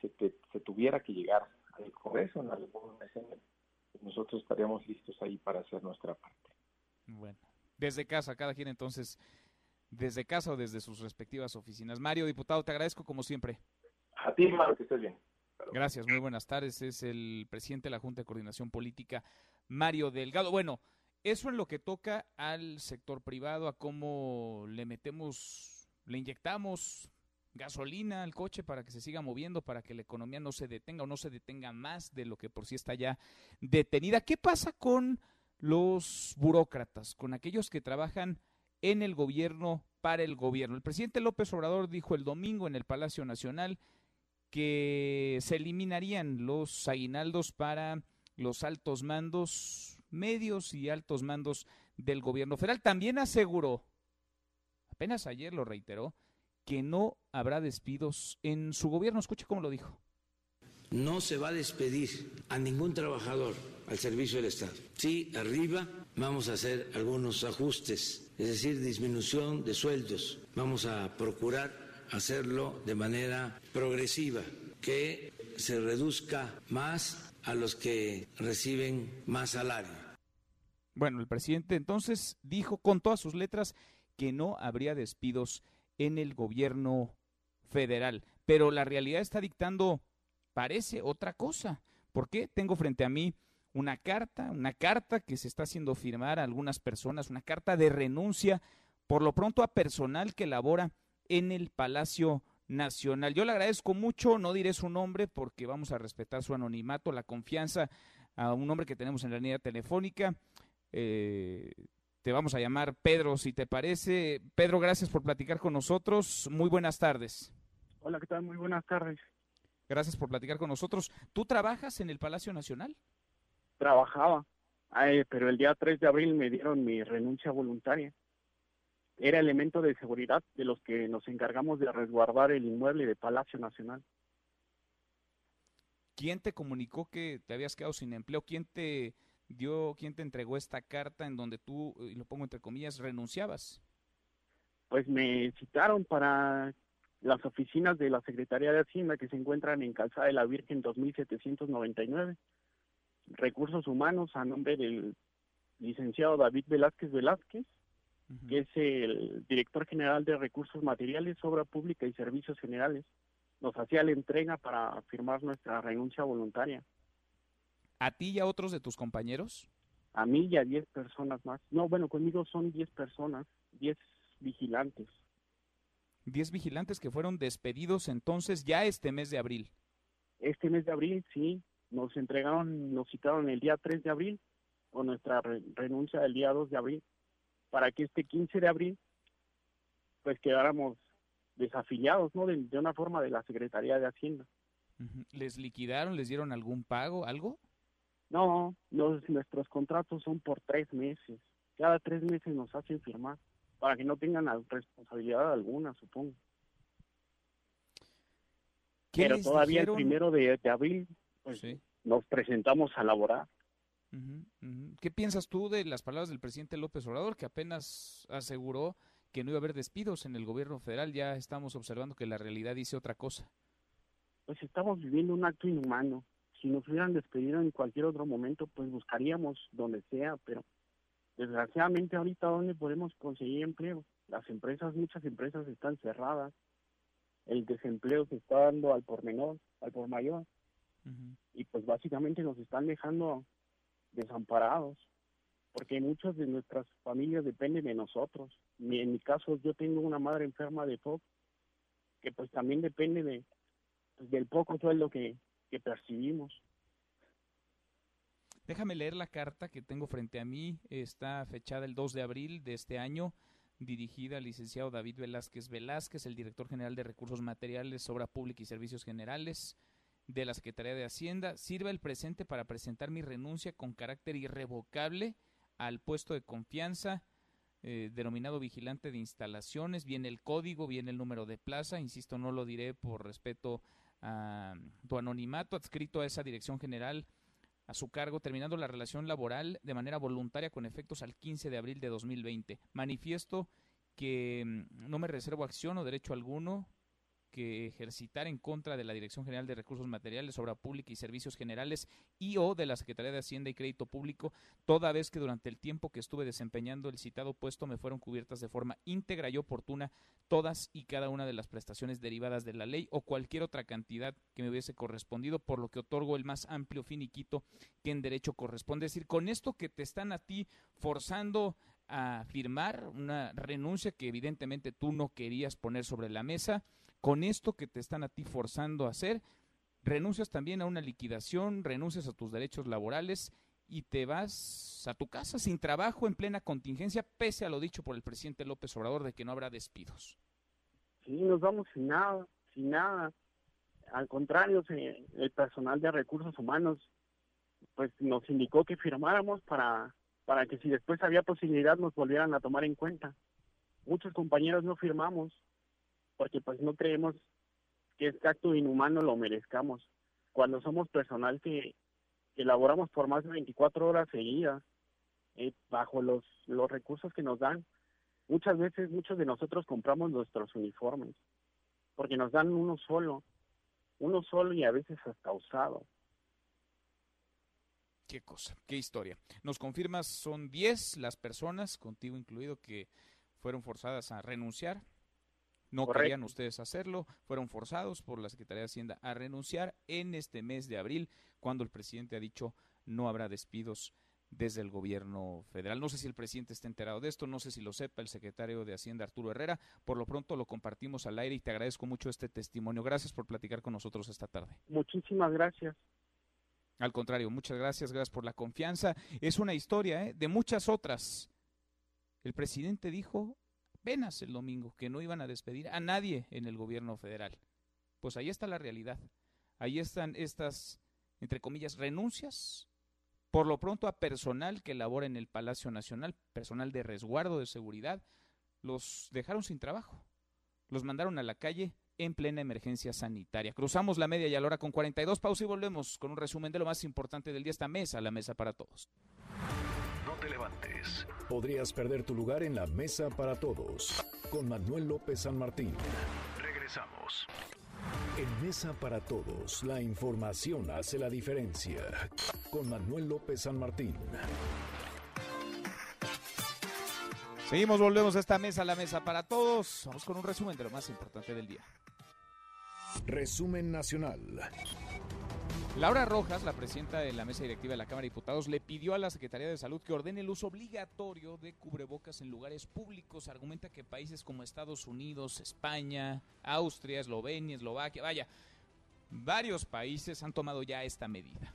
se, se tuviera que llegar al Congreso en alguna escena, nosotros estaríamos listos ahí para hacer nuestra parte.
Bueno, desde casa, cada quien entonces, desde casa o desde sus respectivas oficinas. Mario, diputado, te agradezco como siempre.
A ti, Mario, que estés bien.
Gracias, muy buenas tardes. Es el presidente de la Junta de Coordinación Política, Mario Delgado. Bueno, eso en lo que toca al sector privado, a cómo le metemos, le inyectamos gasolina al coche para que se siga moviendo, para que la economía no se detenga o no se detenga más de lo que por sí está ya detenida. ¿Qué pasa con los burócratas, con aquellos que trabajan en el gobierno para el gobierno? El presidente López Obrador dijo el domingo en el Palacio Nacional que se eliminarían los aguinaldos para los altos mandos medios y altos mandos del gobierno federal. También aseguró, apenas ayer lo reiteró, que no habrá despidos en su gobierno. Escuche cómo lo dijo.
no se va a despedir a ningún trabajador al servicio del Estado. Sí, arriba vamos a hacer algunos ajustes, es decir, disminución de sueldos. Vamos a procurar hacerlo de manera progresiva, que se reduzca más a los que reciben más salario.
Bueno, el presidente entonces dijo con todas sus letras que no habría despidos en el gobierno federal, pero la realidad está dictando, parece otra cosa. ¿Por qué? Tengo frente a mí una carta, una carta que se está haciendo firmar a algunas personas, una carta de renuncia, por lo pronto a personal que labora en el Palacio Nacional. Yo le agradezco mucho, no diré su nombre porque vamos a respetar su anonimato, la confianza a un hombre que tenemos en la línea telefónica. Eh, te vamos a llamar Pedro, si te parece. Pedro, gracias por platicar con nosotros. Muy buenas tardes.
Hola, ¿qué tal? Muy buenas tardes.
Gracias por platicar con nosotros. ¿Tú trabajas en el Palacio Nacional?
Trabajaba, pero el día 3 de abril me dieron mi renuncia voluntaria. Era elemento de seguridad de los que nos encargamos de resguardar el inmueble de Palacio Nacional.
¿Quién te comunicó que te habías quedado sin empleo? ¿Quién te dio, quién te entregó esta carta en donde tú, y lo pongo entre comillas, renunciabas?
Pues me citaron para las oficinas de la Secretaría de Hacienda que se encuentran en Calzada de la Virgen 2799. Recursos Humanos a nombre del licenciado David Velázquez Velázquez, que es el director general de Recursos Materiales, Obra Pública y Servicios Generales. Nos hacía la entrega para firmar nuestra renuncia voluntaria.
¿A ti y a otros de tus compañeros?
A mí y a 10 personas más. No, bueno, conmigo son 10 personas, 10 vigilantes.
10 vigilantes que fueron despedidos entonces ya este mes de abril.
Este mes de abril, sí. Nos entregaron, nos citaron el día 3 de abril con nuestra renuncia el día 2 de abril para que este 15 de abril pues quedáramos desafiliados, ¿no? De, una forma de la Secretaría de Hacienda.
¿Les liquidaron? ¿Les dieron algún pago? ¿Algo?
No, nuestros contratos son por tres meses. Cada tres meses nos hacen firmar para que no tengan responsabilidad alguna, supongo. Pero todavía el primero de, abril pues, nos presentamos a laborar.
¿Qué piensas tú de las palabras del presidente López Obrador, que apenas aseguró que no iba a haber despidos en el gobierno federal? Ya estamos observando que la realidad dice otra cosa.
Pues estamos viviendo un acto inhumano. Si nos hubieran despedido en cualquier otro momento, pues buscaríamos donde sea, pero desgraciadamente ahorita dónde podemos conseguir empleo. Las empresas, muchas empresas están cerradas. El desempleo se está dando al por menor, al por mayor. Y pues básicamente nos están dejando desamparados, porque muchas de nuestras familias dependen de nosotros. En mi caso, yo tengo una madre enferma de POC, que pues también depende de, pues, del poco sueldo que, que percibimos.
Déjame leer la carta que tengo frente a mí. Está fechada el 2 de abril de este año, dirigida al licenciado David Velázquez Velázquez, el director general de Recursos Materiales, Obra Pública y Servicios Generales de la Secretaría de Hacienda, sirva el presente para presentar mi renuncia con carácter irrevocable al puesto de confianza eh, denominado vigilante de instalaciones, viene el código, viene el número de plaza, insisto, no lo diré por respeto a tu anonimato. Adscrito a esa dirección general a su cargo, terminando la relación laboral de manera voluntaria con efectos al 15 de abril de 2020. Manifiesto que mm, no me reservo acción o derecho alguno que ejercitar en contra de la Dirección General de Recursos Materiales, Obra Pública y Servicios Generales y o de la Secretaría de Hacienda y Crédito Público, toda vez que durante el tiempo que estuve desempeñando el citado puesto me fueron cubiertas de forma íntegra y oportuna todas y cada una de las prestaciones derivadas de la ley o cualquier otra cantidad que me hubiese correspondido, por lo que otorgo el más amplio finiquito que en derecho corresponde. Es decir, con esto que te están a ti forzando a firmar una renuncia que evidentemente tú no querías poner sobre la mesa, con esto que te están a ti forzando a hacer, renuncias también a una liquidación, renuncias a tus derechos laborales y te vas a tu casa sin trabajo en plena contingencia, pese a lo dicho por el presidente López Obrador de que no habrá despidos.
Sí, nos vamos sin nada, sin nada. Al contrario, el personal de recursos humanos pues nos indicó que firmáramos para, para que si después había posibilidad nos volvieran a tomar en cuenta. Muchos compañeros no firmamos porque pues no creemos que este acto inhumano lo merezcamos. cuando somos personal que, que laboramos por más de 24 horas seguidas, eh, bajo los, los recursos que nos dan. Muchas veces muchos de nosotros compramos nuestros uniformes, porque nos dan uno solo, uno solo y a veces hasta usado.
Qué cosa, qué historia. Nos confirmas, son 10 las personas, contigo incluido, que fueron forzadas a renunciar. No querían ustedes hacerlo, fueron forzados por la Secretaría de Hacienda a renunciar en este mes de abril, cuando el presidente ha dicho no habrá despidos desde el gobierno federal. No sé si el presidente está enterado de esto, no sé si lo sepa el secretario de Hacienda Arturo Herrera. Por lo pronto lo compartimos al aire y te agradezco mucho este testimonio. Gracias por platicar con nosotros esta tarde.
Muchísimas gracias.
Al contrario, muchas gracias, gracias por la confianza. Es una historia ¿eh? de muchas otras. El presidente dijo apenas el domingo que no iban a despedir a nadie en el gobierno federal. Pues ahí está la realidad. Ahí están estas, entre comillas, renuncias por lo pronto a personal que labora en el Palacio Nacional, personal de resguardo de seguridad, los dejaron sin trabajo. Los mandaron a la calle en plena emergencia sanitaria. Cruzamos la media y a la hora con 42 pausa y volvemos con un resumen de lo más importante del día esta mesa, la mesa para todos.
Podrías perder tu lugar en la mesa para todos con Manuel López San Martín.
Regresamos.
En Mesa para Todos, la información hace la diferencia. Con Manuel López San Martín.
Seguimos, volvemos a esta mesa, la mesa para todos. Vamos con un resumen de lo más importante del día.
Resumen nacional.
Laura Rojas, la presidenta de la mesa directiva de la Cámara de Diputados, le pidió a la Secretaría de Salud que ordene el uso obligatorio de cubrebocas en lugares públicos. Argumenta que países como Estados Unidos, España, Austria, Eslovenia, Eslovaquia, vaya, varios países han tomado ya esta medida.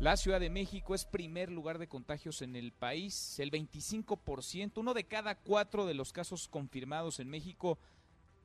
La Ciudad de México es primer lugar de contagios en el país. El 25%, uno de cada cuatro de los casos confirmados en México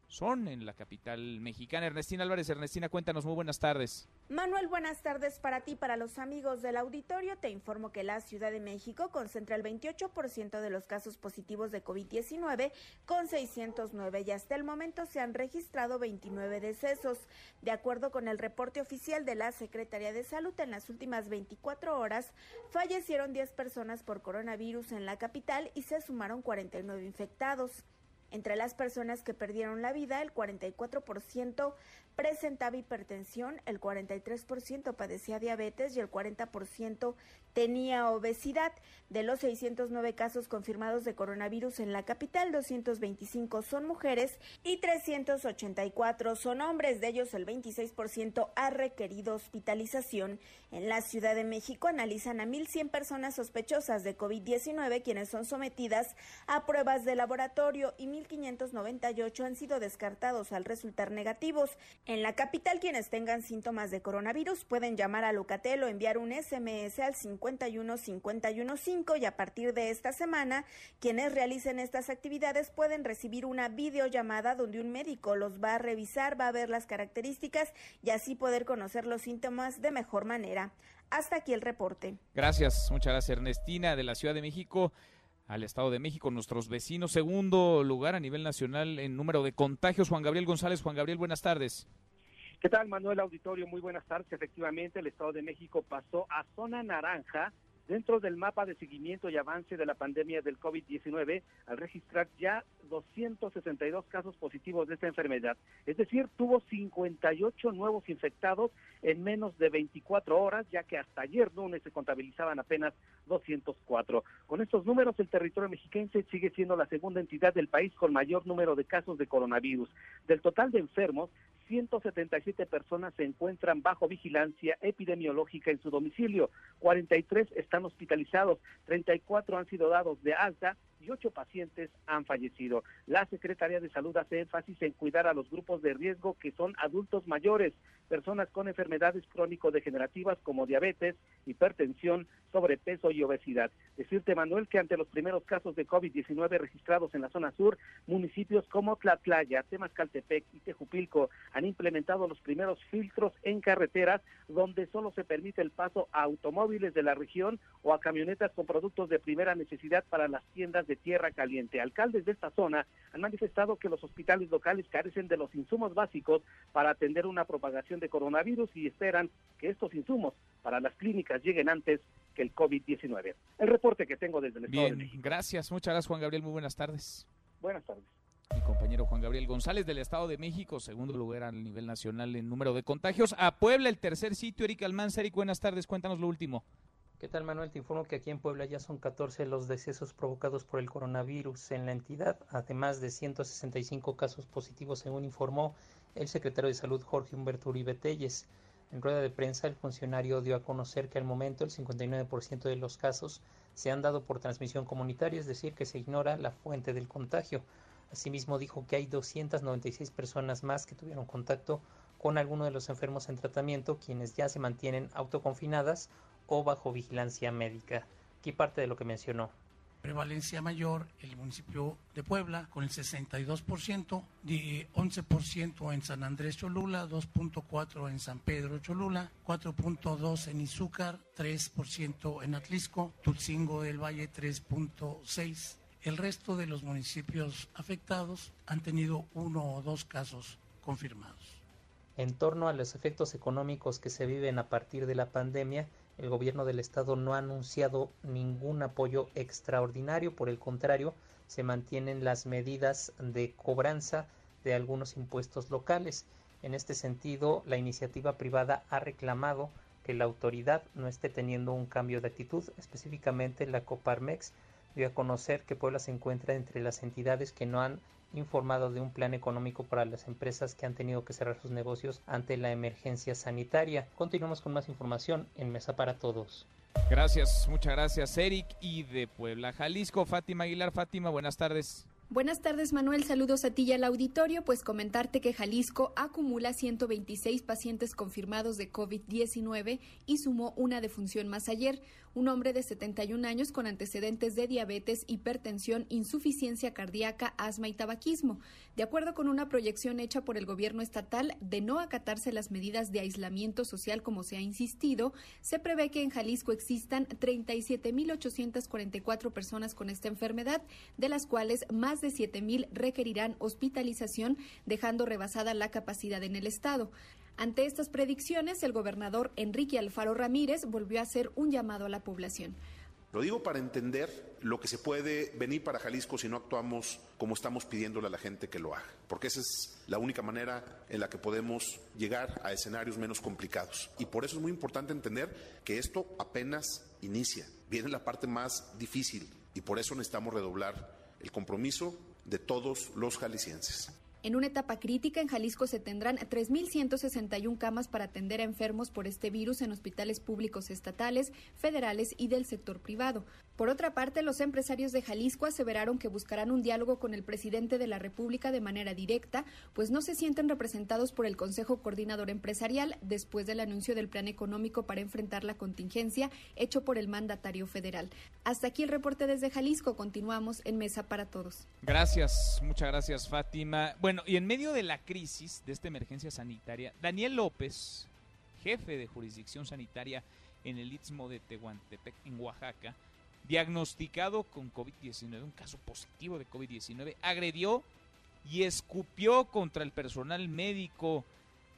son en la capital mexicana. Ernestina Álvarez, Ernestina, cuéntanos, muy buenas tardes.
Manuel, buenas tardes para ti, para los amigos del auditorio. Te informo que la Ciudad de México concentra el 28% de los casos positivos de COVID-19 con 609 y hasta el momento se han registrado 29 decesos. De acuerdo con el reporte oficial de la Secretaría de Salud, en las últimas 24 horas fallecieron 10 personas por coronavirus en la capital y se sumaron 49 infectados. Entre las personas que perdieron la vida, el 44% presentaba hipertensión, el 43% padecía diabetes y el 40% tenía obesidad. De los 609 casos confirmados de coronavirus en la capital, 225 son mujeres y 384 son hombres. De ellos, el 26% ha requerido hospitalización. En la Ciudad de México analizan a 1.100 personas sospechosas de COVID-19 quienes son sometidas a pruebas de laboratorio y 1.598 han sido descartados al resultar negativos. En la capital, quienes tengan síntomas de coronavirus pueden llamar a Locatel o enviar un SMS al 51515 y a partir de esta semana, quienes realicen estas actividades pueden recibir una videollamada donde un médico los va a revisar, va a ver las características y así poder conocer los síntomas de mejor manera. Hasta aquí el reporte.
Gracias, muchas gracias Ernestina de la Ciudad de México al Estado de México, nuestros vecinos. Segundo lugar a nivel nacional en número de contagios. Juan Gabriel González. Juan Gabriel, buenas tardes.
¿Qué tal, Manuel Auditorio? Muy buenas tardes. Efectivamente, el Estado de México pasó a zona naranja dentro del mapa de seguimiento y avance de la pandemia del COVID-19 al registrar ya 262 casos positivos de esta enfermedad. Es decir, tuvo 58 nuevos infectados en menos de 24 horas, ya que hasta ayer lunes se contabilizaban apenas 204. Con estos números, el territorio mexiquense sigue siendo la segunda entidad del país con mayor número de casos de coronavirus. Del total de enfermos, 177 personas se encuentran bajo vigilancia epidemiológica en su domicilio, 43 están hospitalizados, 34 han sido dados de alta ocho pacientes han fallecido. La Secretaría de Salud hace énfasis en cuidar a los grupos de riesgo que son adultos mayores, personas con enfermedades crónico-degenerativas como diabetes, hipertensión, sobrepeso y obesidad. Decirte, Manuel, que ante los primeros casos de COVID-19 registrados en la zona sur, municipios como Tlatlaya, Temascaltepec y Tejupilco han implementado los primeros filtros en carreteras donde solo se permite el paso a automóviles de la región o a camionetas con productos de primera necesidad para las tiendas
de Tierra Caliente. Alcaldes de esta zona han manifestado que los hospitales locales carecen de los insumos básicos para atender una propagación de coronavirus y esperan que estos insumos para las clínicas lleguen antes que el COVID-19. El reporte que tengo desde el Estado
Bien,
de México.
gracias, muchas gracias Juan Gabriel, muy buenas tardes.
Buenas tardes.
Mi compañero Juan Gabriel González del Estado de México, segundo lugar a nivel nacional en número de contagios. A Puebla, el tercer sitio, Eric Almanza. Eric, buenas tardes, cuéntanos lo último.
¿Qué tal, Manuel? Te informo que aquí en Puebla ya son 14 los decesos provocados por el coronavirus en la entidad, además de 165 casos positivos, según informó el secretario de Salud Jorge Humberto Uribe Telles. En rueda de prensa, el funcionario dio a conocer que al momento el 59% de los casos se han dado por transmisión comunitaria, es decir, que se ignora la fuente del contagio. Asimismo, dijo que hay 296 personas más que tuvieron contacto con alguno de los enfermos en tratamiento, quienes ya se mantienen autoconfinadas o bajo vigilancia médica. Aquí parte de lo que mencionó.
Prevalencia mayor el municipio de Puebla con el 62%, de 11% en San Andrés Cholula, 2.4 en San Pedro Cholula, 4.2 en Izúcar, 3% en Atlisco, Tutzingo del Valle 3.6. El resto de los municipios afectados han tenido uno o dos casos confirmados.
En torno a los efectos económicos que se viven a partir de la pandemia, el gobierno del estado no ha anunciado ningún apoyo extraordinario, por el contrario, se mantienen las medidas de cobranza de algunos impuestos locales. En este sentido, la iniciativa privada ha reclamado que la autoridad no esté teniendo un cambio de actitud, específicamente la Coparmex dio a conocer que Puebla se encuentra entre las entidades que no han informado de un plan económico para las empresas que han tenido que cerrar sus negocios ante la emergencia sanitaria. Continuamos con más información en Mesa para Todos.
Gracias, muchas gracias, Eric. Y de Puebla, Jalisco, Fátima Aguilar. Fátima, buenas tardes.
Buenas tardes, Manuel. Saludos a ti y al auditorio. Pues comentarte que Jalisco acumula 126 pacientes confirmados de COVID-19 y sumó una defunción más ayer. Un hombre de 71 años con antecedentes de diabetes, hipertensión, insuficiencia cardíaca, asma y tabaquismo. De acuerdo con una proyección hecha por el gobierno estatal de no acatarse las medidas de aislamiento social como se ha insistido, se prevé que en Jalisco existan 37.844 personas con esta enfermedad, de las cuales más de 7.000 requerirán hospitalización, dejando rebasada la capacidad en el estado. Ante estas predicciones, el gobernador Enrique Alfaro Ramírez volvió a hacer un llamado a la población.
Lo digo para entender lo que se puede venir para Jalisco si no actuamos como estamos pidiéndole a la gente que lo haga, porque esa es la única manera en la que podemos llegar a escenarios menos complicados. Y por eso es muy importante entender que esto apenas inicia, viene la parte más difícil y por eso necesitamos redoblar el compromiso de todos los jaliscienses.
En una etapa crítica, en Jalisco se tendrán 3.161 camas para atender a enfermos por este virus en hospitales públicos estatales, federales y del sector privado. Por otra parte, los empresarios de Jalisco aseveraron que buscarán un diálogo con el presidente de la República de manera directa, pues no se sienten representados por el Consejo Coordinador Empresarial después del anuncio del plan económico para enfrentar la contingencia hecho por el mandatario federal. Hasta aquí el reporte desde Jalisco. Continuamos en Mesa para Todos.
Gracias, muchas gracias, Fátima. Bueno, y en medio de la crisis de esta emergencia sanitaria, Daniel López, jefe de jurisdicción sanitaria en el Istmo de Tehuantepec, en Oaxaca, diagnosticado con COVID-19, un caso positivo de COVID-19, agredió y escupió contra el personal médico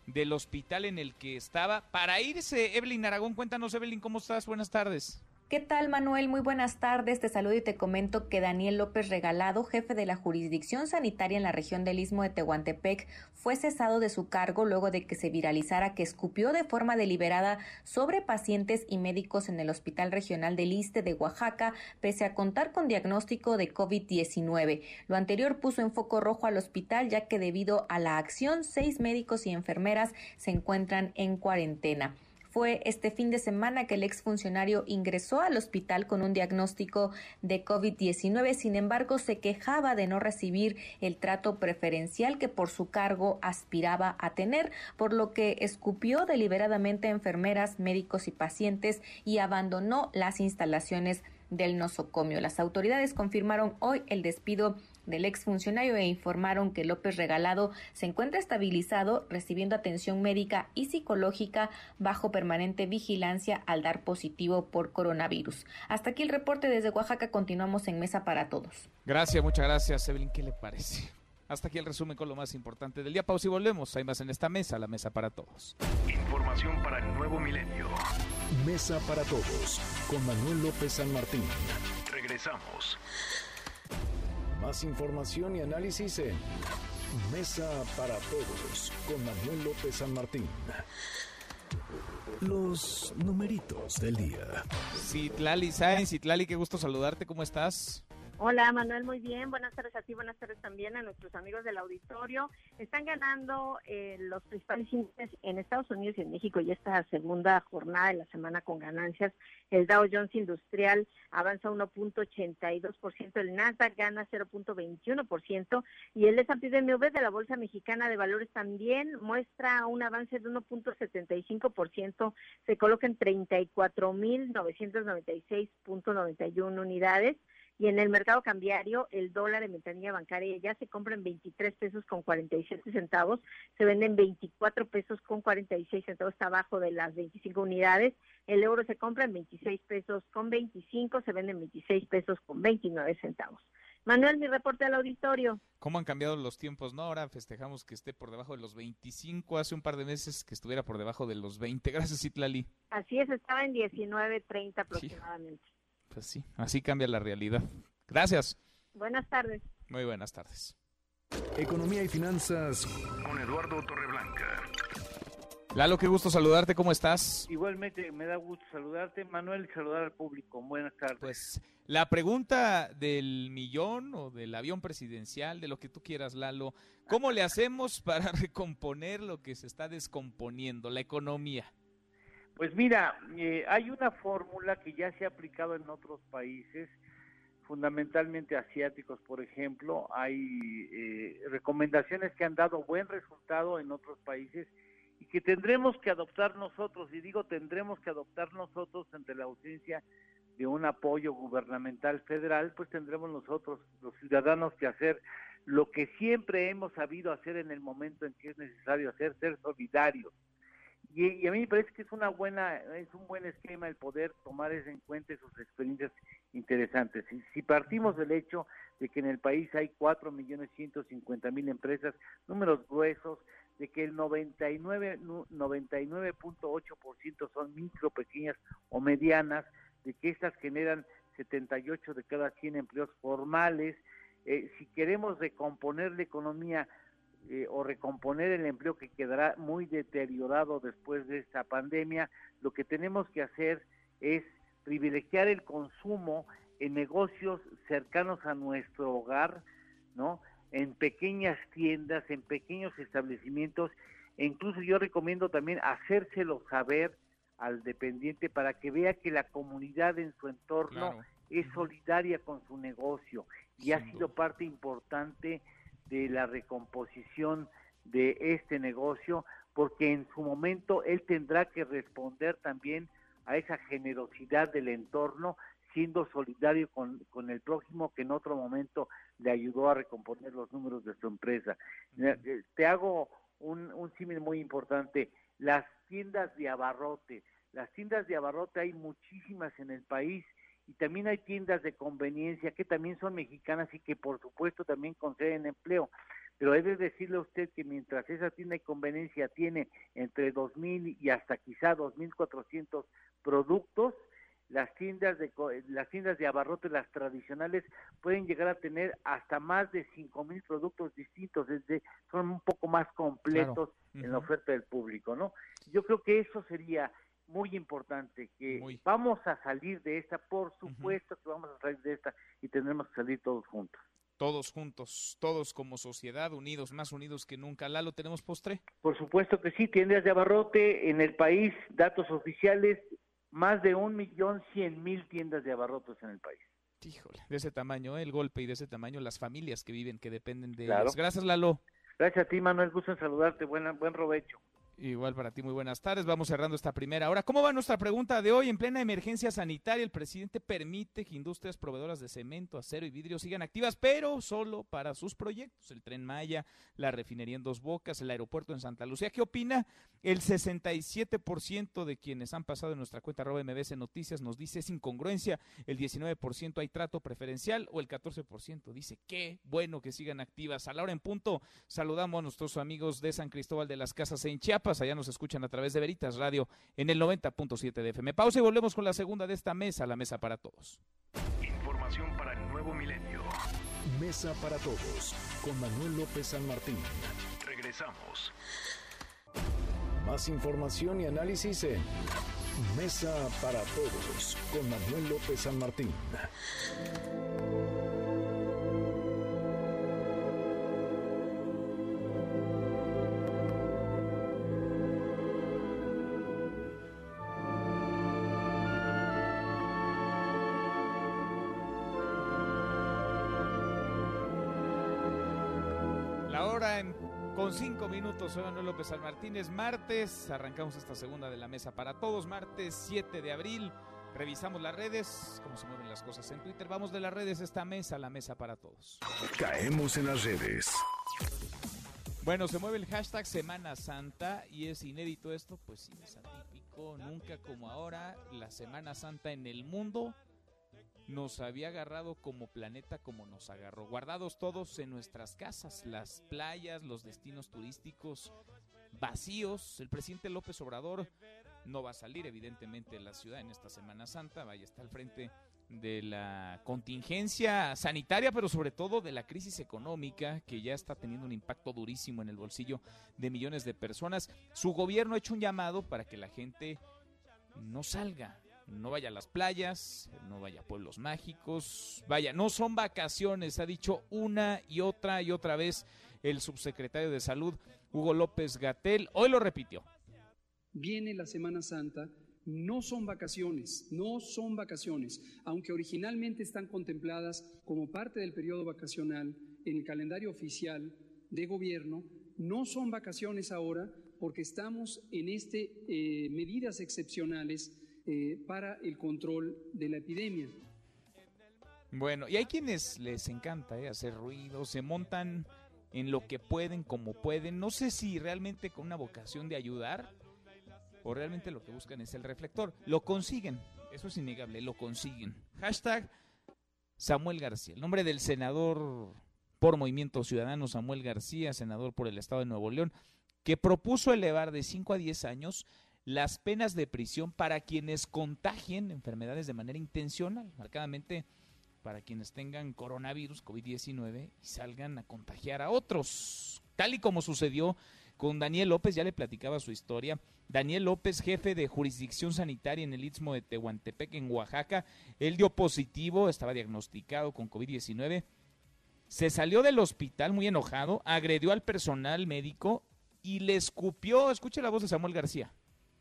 del hospital en el que estaba para irse. Evelyn Aragón, cuéntanos, Evelyn, ¿cómo estás? Buenas tardes.
¿Qué tal, Manuel? Muy buenas tardes. Te saludo y te comento que Daniel López Regalado, jefe de la jurisdicción sanitaria en la región del Istmo de Tehuantepec, fue cesado de su cargo luego de que se viralizara que escupió de forma deliberada sobre pacientes y médicos en el Hospital Regional del Iste de Oaxaca, pese a contar con diagnóstico de COVID-19. Lo anterior puso en foco rojo al hospital, ya que debido a la acción, seis médicos y enfermeras se encuentran en cuarentena. Fue este fin de semana que el exfuncionario ingresó al hospital con un diagnóstico de COVID-19. Sin embargo, se quejaba de no recibir el trato preferencial que por su cargo aspiraba a tener, por lo que escupió deliberadamente a enfermeras, médicos y pacientes y abandonó las instalaciones del nosocomio. Las autoridades confirmaron hoy el despido del exfuncionario e informaron que López Regalado se encuentra estabilizado, recibiendo atención médica y psicológica bajo permanente vigilancia al dar positivo por coronavirus. Hasta aquí el reporte desde Oaxaca. Continuamos en Mesa para Todos.
Gracias, muchas gracias, Evelyn. ¿Qué le parece? Hasta aquí el resumen con lo más importante del día. Pausa y volvemos. Hay más en esta mesa, la mesa para todos.
Información para el nuevo milenio.
Mesa para todos con Manuel López San Martín.
Regresamos.
Más información y análisis en Mesa para Todos con Manuel López San Martín. Los numeritos del día.
Citlali Sainz, Citlali, qué gusto saludarte, ¿cómo estás?
Hola Manuel, muy bien. Buenas tardes a ti, buenas tardes también a nuestros amigos del auditorio. Están ganando eh, los principales índices en Estados Unidos y en México y esta segunda jornada de la semana con ganancias. El Dow Jones Industrial avanza 1.82%, el Nasdaq gana 0.21% y el S&P de la Bolsa Mexicana de Valores también muestra un avance de 1.75%, se coloca en 34.996.91 unidades. Y en el mercado cambiario, el dólar en ventanilla bancaria ya se compra en 23 pesos con 47 centavos, se vende en 24 pesos con 46 centavos, está abajo de las 25 unidades. El euro se compra en 26 pesos con 25, se vende en 26 pesos con 29 centavos. Manuel, mi reporte al auditorio.
¿Cómo han cambiado los tiempos? No, ahora festejamos que esté por debajo de los 25, hace un par de meses que estuviera por debajo de los 20. (laughs) Gracias, Itlali.
Así es, estaba en 19.30 aproximadamente.
Pues sí, así cambia la realidad. Gracias.
Buenas tardes.
Muy buenas tardes.
Economía y finanzas
con Eduardo Torreblanca.
Lalo, qué gusto saludarte, ¿cómo estás?
Igualmente, me da gusto saludarte, Manuel, y saludar al público. Buenas tardes.
Pues la pregunta del millón o del avión presidencial, de lo que tú quieras, Lalo, ¿cómo le hacemos para (laughs) recomponer lo que se está descomponiendo, la economía?
Pues mira, eh, hay una fórmula que ya se ha aplicado en otros países, fundamentalmente asiáticos, por ejemplo. Hay eh, recomendaciones que han dado buen resultado en otros países y que tendremos que adoptar nosotros, y digo tendremos que adoptar nosotros ante la ausencia de un apoyo gubernamental federal, pues tendremos nosotros, los ciudadanos, que hacer lo que siempre hemos sabido hacer en el momento en que es necesario hacer, ser solidarios y, a mí me parece que es una buena, es un buen esquema el poder tomar en cuenta sus experiencias interesantes. Si, si partimos del hecho de que en el país hay 4.150.000 empresas, números gruesos, de que el 99, 99.8% son micro, pequeñas o medianas, de que estas generan 78 de cada 100 empleos formales. Eh, si queremos recomponer la economía eh, o recomponer el empleo que quedará muy deteriorado después de esta pandemia, lo que tenemos que hacer es privilegiar el consumo en negocios cercanos a nuestro hogar, ¿no? En pequeñas tiendas, en pequeños establecimientos, e incluso yo recomiendo también hacérselo saber al dependiente para que vea que la comunidad en su entorno es solidaria con su negocio y ha sido parte importante de la recomposición de este negocio, porque en su momento él tendrá que responder también a esa generosidad del entorno, siendo solidario con, con el prójimo que en otro momento le ayudó a recomponer los números de su empresa. Eh, te hago un, un símil muy importante, las tiendas de abarrote. Las tiendas de abarrote hay muchísimas en el país y también hay tiendas de conveniencia que también son mexicanas y que por supuesto también conceden empleo. Pero he de decirle a usted que mientras esa tienda de conveniencia tiene entre 2.000 y hasta quizá 2.400 productos, las tiendas de las tiendas de abarrote, las tradicionales, pueden llegar a tener hasta más de 5.000 productos distintos, desde son un poco más completos en la oferta del público, ¿no? Yo creo que eso sería muy importante, que vamos a salir de esta, por supuesto que vamos a salir de esta y tendremos que salir todos juntos.
Todos juntos, todos como sociedad, unidos, más unidos que nunca. ¿Lalo, tenemos postre?
Por supuesto que sí, tiendas de abarrote en el país, datos oficiales, más de un millón cien mil tiendas de abarrotes en el país.
Híjole, de ese tamaño, ¿eh? el golpe y de ese tamaño, las familias que viven, que dependen de ellos. Gracias, Lalo.
Gracias a ti, Manuel. Gusto en saludarte. Buen, buen provecho.
Igual para ti, muy buenas tardes. Vamos cerrando esta primera hora. ¿Cómo va nuestra pregunta de hoy? En plena emergencia sanitaria, el presidente permite que industrias proveedoras de cemento, acero y vidrio sigan activas, pero solo para sus proyectos. El tren Maya, la refinería en Dos Bocas, el aeropuerto en Santa Lucía. ¿Qué opina? El 67% de quienes han pasado en nuestra cuenta arroba MBC Noticias nos dice es incongruencia. El 19% hay trato preferencial o el 14% dice qué bueno que sigan activas. A la hora en punto, saludamos a nuestros amigos de San Cristóbal de las Casas en Chiapas allá nos escuchan a través de Veritas Radio en el 90.7 de FM. Pausa y volvemos con la segunda de esta mesa, la mesa para todos.
Información para el nuevo milenio.
Mesa para todos con Manuel López San Martín.
Regresamos.
Más información y análisis en Mesa para todos con Manuel López San Martín.
Minutos. Soy Manuel López San Martínez. Martes, arrancamos esta segunda de la mesa para todos. Martes 7 de abril. Revisamos las redes, cómo se mueven las cosas en Twitter. Vamos de las redes esta mesa, la mesa para todos.
Caemos en las redes.
Bueno, se mueve el hashtag Semana Santa y es inédito esto, pues sí, es atípico, nunca como ahora, la Semana Santa en el mundo nos había agarrado como planeta como nos agarró, guardados todos en nuestras casas, las playas, los destinos turísticos vacíos. El presidente López Obrador no va a salir evidentemente de la ciudad en esta Semana Santa, vaya, está al frente de la contingencia sanitaria, pero sobre todo de la crisis económica que ya está teniendo un impacto durísimo en el bolsillo de millones de personas. Su gobierno ha hecho un llamado para que la gente no salga, no vaya a las playas, no vaya a pueblos mágicos, vaya, no son vacaciones, ha dicho una y otra y otra vez el subsecretario de Salud, Hugo López Gatel, hoy lo repitió.
Viene la Semana Santa, no son vacaciones, no son vacaciones, aunque originalmente están contempladas como parte del periodo vacacional en el calendario oficial de gobierno, no son vacaciones ahora porque estamos en este eh, medidas excepcionales eh, para el control de la epidemia.
Bueno, y hay quienes les encanta eh, hacer ruido, se montan en lo que pueden, como pueden. No sé si realmente con una vocación de ayudar o realmente lo que buscan es el reflector. Lo consiguen, eso es innegable, lo consiguen. Hashtag Samuel García, el nombre del senador por Movimiento Ciudadano Samuel García, senador por el Estado de Nuevo León, que propuso elevar de 5 a 10 años las penas de prisión para quienes contagien enfermedades de manera intencional, marcadamente para quienes tengan coronavirus, COVID-19 y salgan a contagiar a otros, tal y como sucedió con Daniel López, ya le platicaba su historia. Daniel López, jefe de jurisdicción sanitaria en el Istmo de Tehuantepec, en Oaxaca, él dio positivo, estaba diagnosticado con COVID-19, se salió del hospital muy enojado, agredió al personal médico y le escupió, escuche la voz de Samuel García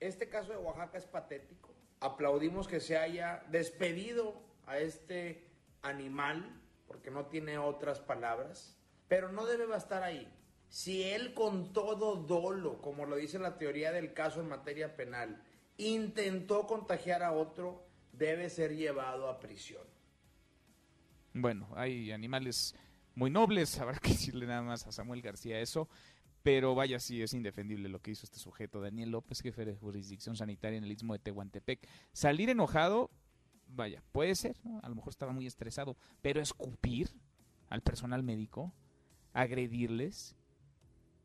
este caso de Oaxaca es patético. Aplaudimos que se haya despedido a este animal, porque no tiene otras palabras, pero no debe bastar ahí. Si él con todo dolo, como lo dice la teoría del caso en materia penal, intentó contagiar a otro, debe ser llevado a prisión.
Bueno, hay animales muy nobles, (laughs) habrá que decirle nada más a Samuel García eso. Pero vaya, sí, es indefendible lo que hizo este sujeto, Daniel López, jefe de jurisdicción sanitaria en el Istmo de Tehuantepec. Salir enojado, vaya, puede ser, a lo mejor estaba muy estresado, pero escupir al personal médico, agredirles,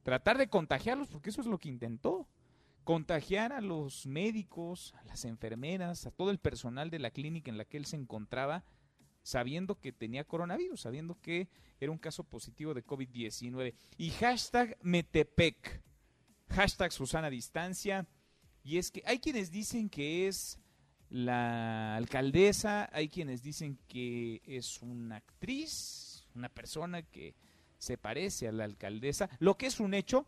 tratar de contagiarlos, porque eso es lo que intentó. Contagiar a los médicos, a las enfermeras, a todo el personal de la clínica en la que él se encontraba, sabiendo que tenía coronavirus, sabiendo que era un caso positivo de COVID-19. Y hashtag Metepec, hashtag Susana Distancia. Y es que hay quienes dicen que es la alcaldesa, hay quienes dicen que es una actriz, una persona que se parece a la alcaldesa. Lo que es un hecho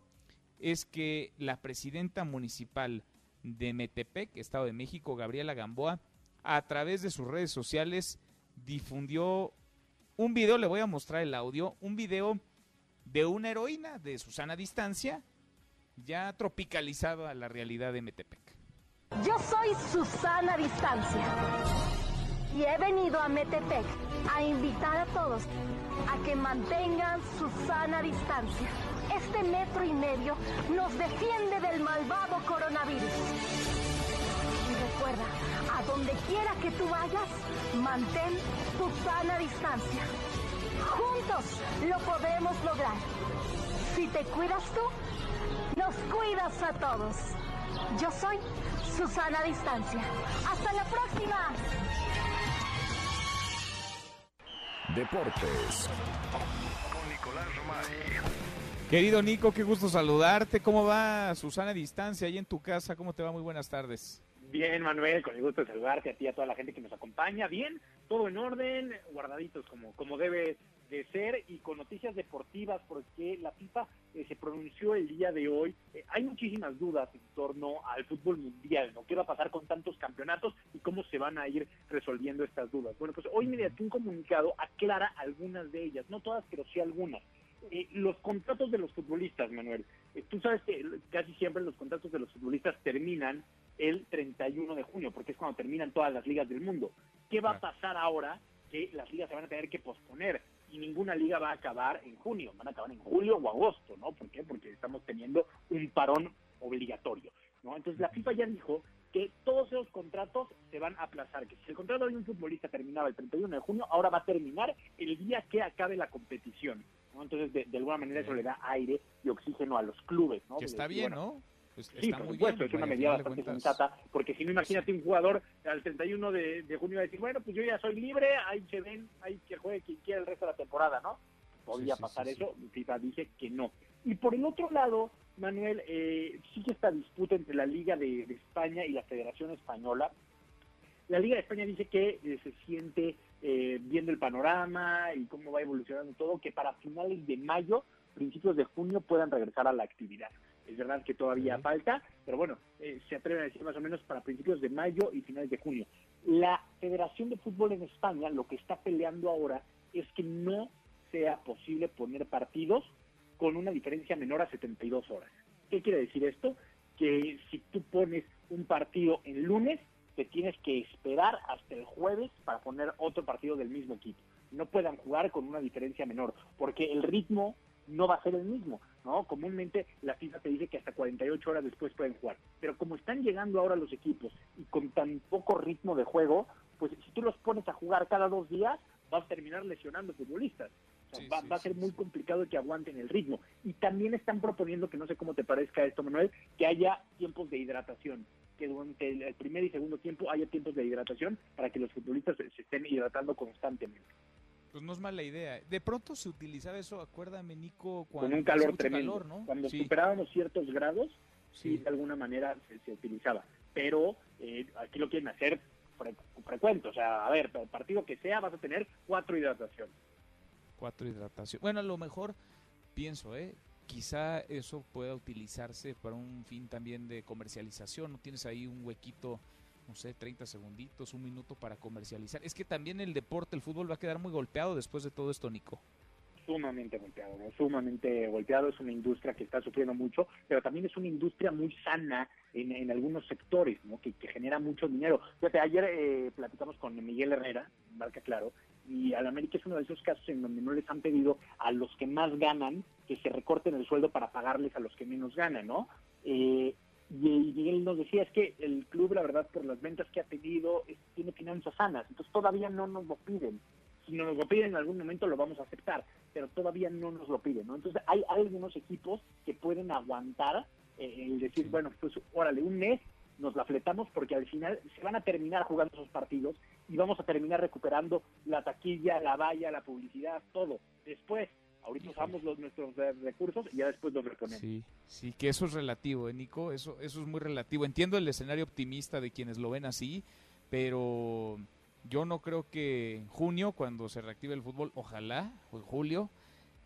es que la presidenta municipal de Metepec, Estado de México, Gabriela Gamboa, a través de sus redes sociales difundió un video, le voy a mostrar el audio, un video de una heroína de Susana Distancia ya tropicalizado a la realidad de Metepec.
Yo soy Susana Distancia y he venido a Metepec a invitar a todos a que mantengan su sana distancia. Este metro y medio nos defiende del malvado coronavirus. Recuerda, a donde quiera que tú vayas, mantén tu sana distancia. Juntos lo podemos lograr. Si te cuidas tú, nos cuidas a todos. Yo soy Susana Distancia. Hasta la próxima.
Deportes. Con Nicolás Romay.
Querido Nico, qué gusto saludarte. ¿Cómo va Susana Distancia ahí en tu casa? ¿Cómo te va? Muy buenas tardes.
Bien, Manuel, con el gusto de saludarte a ti y a toda la gente que nos acompaña. Bien, todo en orden, guardaditos como, como debe de ser y con noticias deportivas porque la FIFA eh, se pronunció el día de hoy. Eh, hay muchísimas dudas en torno al fútbol mundial, ¿no? ¿Qué va a pasar con tantos campeonatos y cómo se van a ir resolviendo estas dudas? Bueno, pues hoy mediante un comunicado aclara algunas de ellas, no todas, pero sí algunas. Eh, los contratos de los futbolistas, Manuel. tú sabes que casi siempre los contratos de los futbolistas terminan el 31 de junio, porque es cuando terminan todas las ligas del mundo. ¿Qué va a pasar ahora que las ligas se van a tener que posponer? y ninguna liga va a acabar en junio, van a acabar en julio o agosto, ¿no? ¿Por qué? Porque estamos teniendo un parón obligatorio, ¿no? Entonces la FIFA ya dijo que todos esos contratos se van a aplazar, que si el contrato de un futbolista terminaba el 31 de junio, ahora va a terminar el día que acabe la competición, ¿no? Entonces de, alguna manera eso le da aire y oxígeno a los clubes, ¿no?
Que está bien, ¿no?
sí, por supuesto, es una medida bastante sensata, porque si no, imagínate un jugador al 31 de, de, junio va a decir, bueno, pues yo ya soy libre, ahí se ven, ahí que juegue quien quiera el resto de la temporada, ¿no? Podría pasar eso, FIFA dice que no. Y por el otro lado, Manuel, eh, sigue esta disputa entre la Liga de, España y la Federación Española. La Liga de España dice que eh, se siente eh, viendo el panorama y cómo va evolucionando todo, que para finales de mayo, principios de junio puedan regresar a la actividad. Es verdad que todavía falta, pero bueno, eh, se atreven a decir más o menos para principios de mayo y finales de junio. La Federación de Fútbol en España lo que está peleando ahora es que no sea posible poner partidos con una diferencia menor a 72 horas. ¿Qué quiere decir esto? Que si tú pones un partido en lunes, te tienes que esperar hasta el jueves para poner otro partido del mismo equipo. No puedan jugar con una diferencia menor, porque el ritmo no va a ser el mismo, ¿no? Comúnmente la FIFA te dice que hasta 48 horas después pueden jugar, pero como están llegando ahora los equipos y con tan poco ritmo de juego, pues si tú los pones a jugar cada dos días, vas a terminar lesionando futbolistas. va, a ser muy complicado que aguanten el ritmo. Y también están proponiendo, que no sé cómo te parezca esto, Manuel, que haya tiempos de hidratación que durante el primer y segundo tiempo haya tiempos de hidratación para que los futbolistas se estén hidratando constantemente.
Pues no es mala idea. De pronto se utilizaba eso, acuérdame, Nico, cuando
con un calor tremendo. Cuando superábamos ciertos grados, sí, de alguna manera se, utilizaba. Pero eh, aquí lo quieren hacer frecuente. O sea, a ver, el partido que sea vas a tener cuatro hidrataciones.
Cuatro hidrataciones. Bueno, a lo mejor pienso, ¿eh? Quizá eso pueda utilizarse para un fin también de comercialización. ¿No tienes ahí un huequito? no sé, 30 segunditos, un minuto para comercializar. Es que también el deporte, el fútbol va a quedar muy golpeado después de todo esto, Nico.
Sumamente golpeado, sumamente golpeado. Es una industria que está sufriendo mucho, pero también es una industria muy sana en, algunos sectores, ¿no? Que, genera mucho dinero. Fíjate, ayer eh, platicamos con Miguel Herrera, marca claro, y al América es uno de esos casos en donde no les han pedido a los que más ganan que se recorten el sueldo para pagarles a los que menos ganan, ¿no? Eh, y, él nos decía es que el club la verdad por las ventas que ha tenido tiene finanzas sanas entonces todavía no nos lo piden si nos lo piden en algún momento lo vamos a aceptar pero todavía no nos lo piden ¿no? entonces hay, algunos equipos que pueden aguantar eh, el decir bueno pues órale un mes nos la fletamos porque al final se van a terminar jugando esos partidos y vamos a terminar recuperando la taquilla, la valla, la publicidad, todo. Después Ahorita usamos los, nuestros recursos y ya después los reponemos.
Sí, sí, que eso es relativo, ¿eh, Nico? Eso, eso es muy relativo. Entiendo el escenario optimista de quienes lo ven así, pero yo no creo que en junio, cuando se reactive el fútbol, ojalá, o en julio, eh,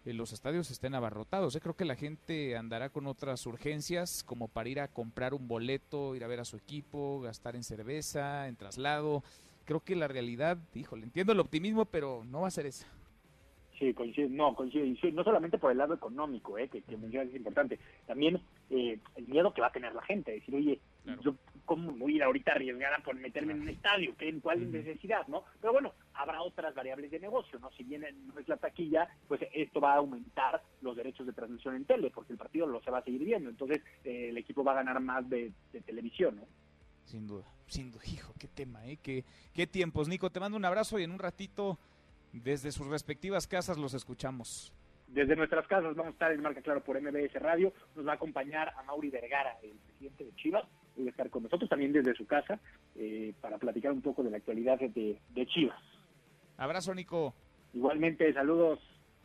los estadios estén abarrotados. ¿eh? creo que la gente andará con otras urgencias, como para ir a comprar un boleto, ir a ver a su equipo, gastar en cerveza, en traslado. Creo que la realidad, híjole, entiendo el optimismo, pero no va a ser esa.
Sí, coincide, no, coincide, no solamente por el lado económico, eh, que, que es importante, también
eh, el miedo que va a tener la gente, decir, oye, yo cómo voy a ir ahorita arriesgada por meterme en un estadio, ¿Qué, cuál necesidad, ¿no? Pero bueno, habrá otras variables de negocio, ¿no? Si bien no es la taquilla, pues esto va a aumentar los derechos de transmisión en tele, porque el partido lo se va a seguir viendo, entonces eh, el equipo va a ganar más de, televisión, ¿no?
Sin duda, sin duda, hijo, qué tema, ¿eh? Qué, qué tiempos. Nico, te mando un abrazo y en un ratito, desde sus respectivas casas, los escuchamos
desde nuestras casas vamos a estar en Marca Claro por MBS Radio. Nos va a acompañar a Mauri Vergara, el presidente de Chivas. A estar con nosotros también desde su casa eh, para platicar un poco de la actualidad de, de Chivas.
Abrazo, Nico.
Igualmente, saludos.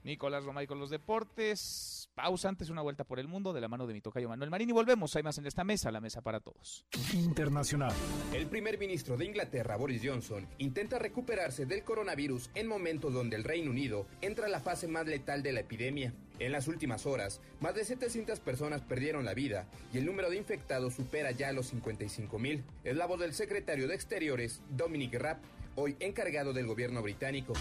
Nicolás Romay con los deportes. Pausa antes, una vuelta por el mundo de la mano de mi tocayo Manuel Marín y volvemos. Hay más en esta mesa, la mesa para todos.
Internacional.
El primer ministro de Inglaterra, Boris Johnson, intenta recuperarse del coronavirus en momentos donde el Reino Unido entra a la fase más letal de la epidemia. En las últimas horas, más de 700 personas perdieron la vida y el número de infectados supera ya los 55 mil. Es la voz del secretario de Exteriores, Dominic Raab, hoy encargado del gobierno británico.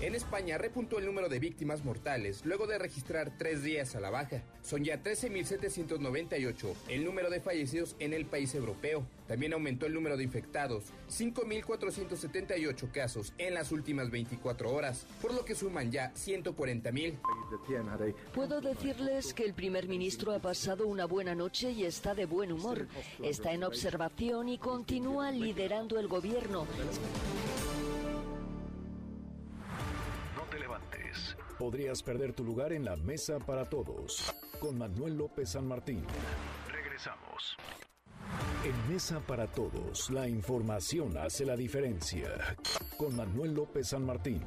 En España repuntó el número de víctimas mortales luego de registrar tres días a la baja. Son ya 13.798 el número de fallecidos en el país europeo. También aumentó el número de infectados, 5.478 casos en las últimas 24 horas, por lo que suman ya 140.000.
Puedo decirles que el primer ministro ha pasado una buena noche y está de buen humor. Está en observación y continúa liderando el gobierno.
Podrías perder tu lugar en la mesa para todos. Con Manuel López San Martín.
Regresamos.
En Mesa para Todos, la información hace la diferencia. Con Manuel López San Martín.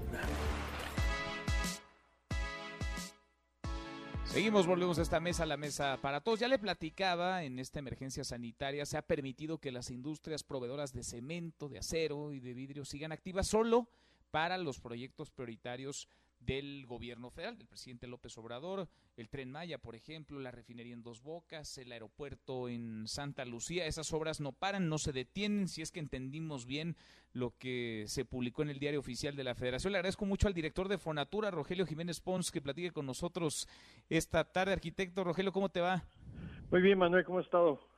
Seguimos, volvemos a esta mesa, la mesa para todos. Ya le platicaba, en esta emergencia sanitaria se ha permitido que las industrias proveedoras de cemento, de acero y de vidrio sigan activas solo para los proyectos prioritarios del gobierno federal, del presidente López Obrador, el tren Maya, por ejemplo, la refinería en Dos Bocas, el aeropuerto en Santa Lucía, esas obras no paran, no se detienen, si es que entendimos bien lo que se publicó en el diario oficial de la Federación. Le agradezco mucho al director de Fonatura, Rogelio Jiménez Pons, que platique con nosotros esta tarde. Arquitecto Rogelio, ¿cómo te va?
Muy bien, Manuel, ¿cómo has estado?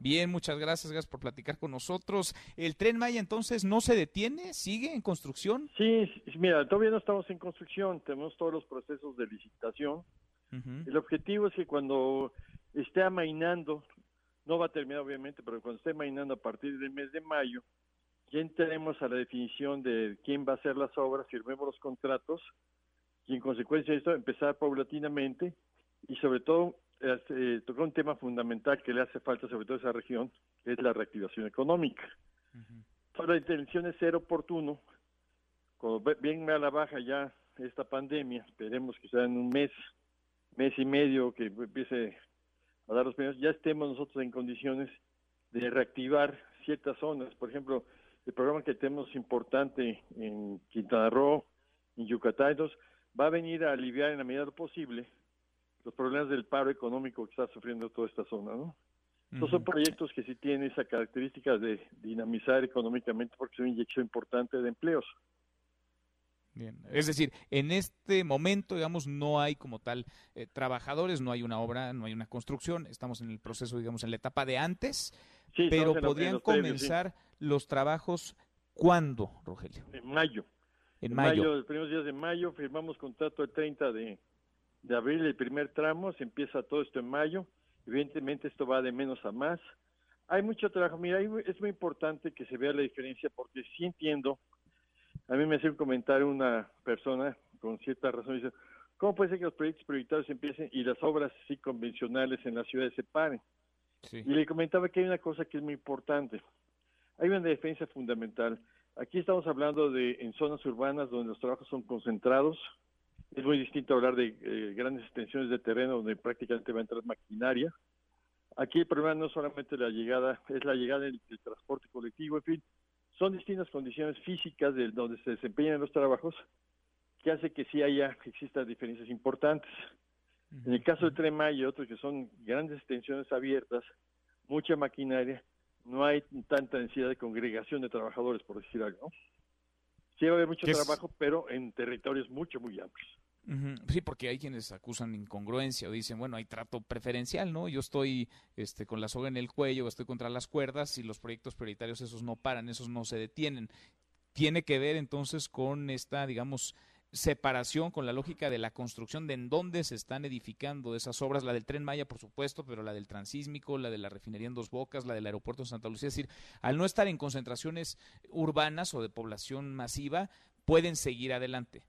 Bien, muchas gracias, gracias por platicar con nosotros. ¿El tren Maya entonces no se detiene? ¿Sigue en construcción?
Sí, mira, todavía no estamos en construcción, tenemos todos los procesos de licitación. El objetivo es que cuando esté amainando, no va a terminar obviamente, pero cuando esté amainando a partir del mes de mayo, ya entremos a la definición de quién va a hacer las obras, firmemos los contratos y en consecuencia de esto empezar paulatinamente y sobre todo eh, tocó un tema fundamental que le hace falta sobre todo a esa región, que es la reactivación económica. la intención es ser oportuno, cuando venga a la baja ya esta pandemia, esperemos que sea en un mes, mes y medio que empiece a dar los primeros, ya estemos nosotros en condiciones de reactivar ciertas zonas. Por ejemplo, el programa que tenemos importante en Quintana Roo, en Yucatán, va a venir a aliviar en la medida de lo posible los problemas del paro económico que está sufriendo toda esta zona, ¿no? Estos son proyectos que sí tienen esa característica de dinamizar económicamente porque es una inyección importante de empleos.
Bien. Es decir, en este momento, digamos, no hay como tal eh, trabajadores, no hay una obra, no hay una construcción, estamos en el proceso, digamos, en la etapa de antes, pero podrían comenzar los trabajos ¿cuándo, Rogelio?
En mayo.
En, mayo. mayo.
Los primeros días de mayo firmamos contrato el 30 de, de abril el primer tramo, se empieza todo esto en mayo, evidentemente esto va de menos a más. Hay mucho trabajo, mira, es muy importante que se vea la diferencia porque sí entiendo, a mí me hace un comentario una persona con cierta razón, dice, ¿cómo puede ser que los proyectos prioritarios empiecen y las obras sí convencionales en las ciudades se paren? Y le comentaba que hay una cosa que es muy importante, hay una defensa fundamental. Aquí estamos hablando de en zonas urbanas donde los trabajos son concentrados, es muy distinto hablar de eh, grandes extensiones de terreno donde prácticamente va a entrar maquinaria. Aquí el problema no solamente la llegada, es la llegada del, transporte colectivo, en fin, son distintas condiciones físicas de donde se desempeñan los trabajos que hace que sí haya, existan diferencias importantes. En el caso del Tren y otros que son grandes extensiones abiertas, mucha maquinaria, no hay tanta densidad de congregación de trabajadores, por decir algo. Sí va a haber mucho trabajo, pero en territorios mucho, muy amplios.
Sí, porque hay quienes acusan incongruencia o dicen, bueno, hay trato preferencial, ¿no? Yo estoy este, con la soga en el cuello, estoy contra las cuerdas y los proyectos prioritarios esos no paran, esos no se detienen. Tiene que ver entonces con esta, digamos, separación con la lógica de la construcción de en dónde se están edificando esas obras, la del tren Maya, por supuesto, pero la del transísmico, la de la refinería en Dos Bocas, la del aeropuerto de Santa Lucía. Es decir, al no estar en concentraciones urbanas o de población masiva, pueden seguir adelante.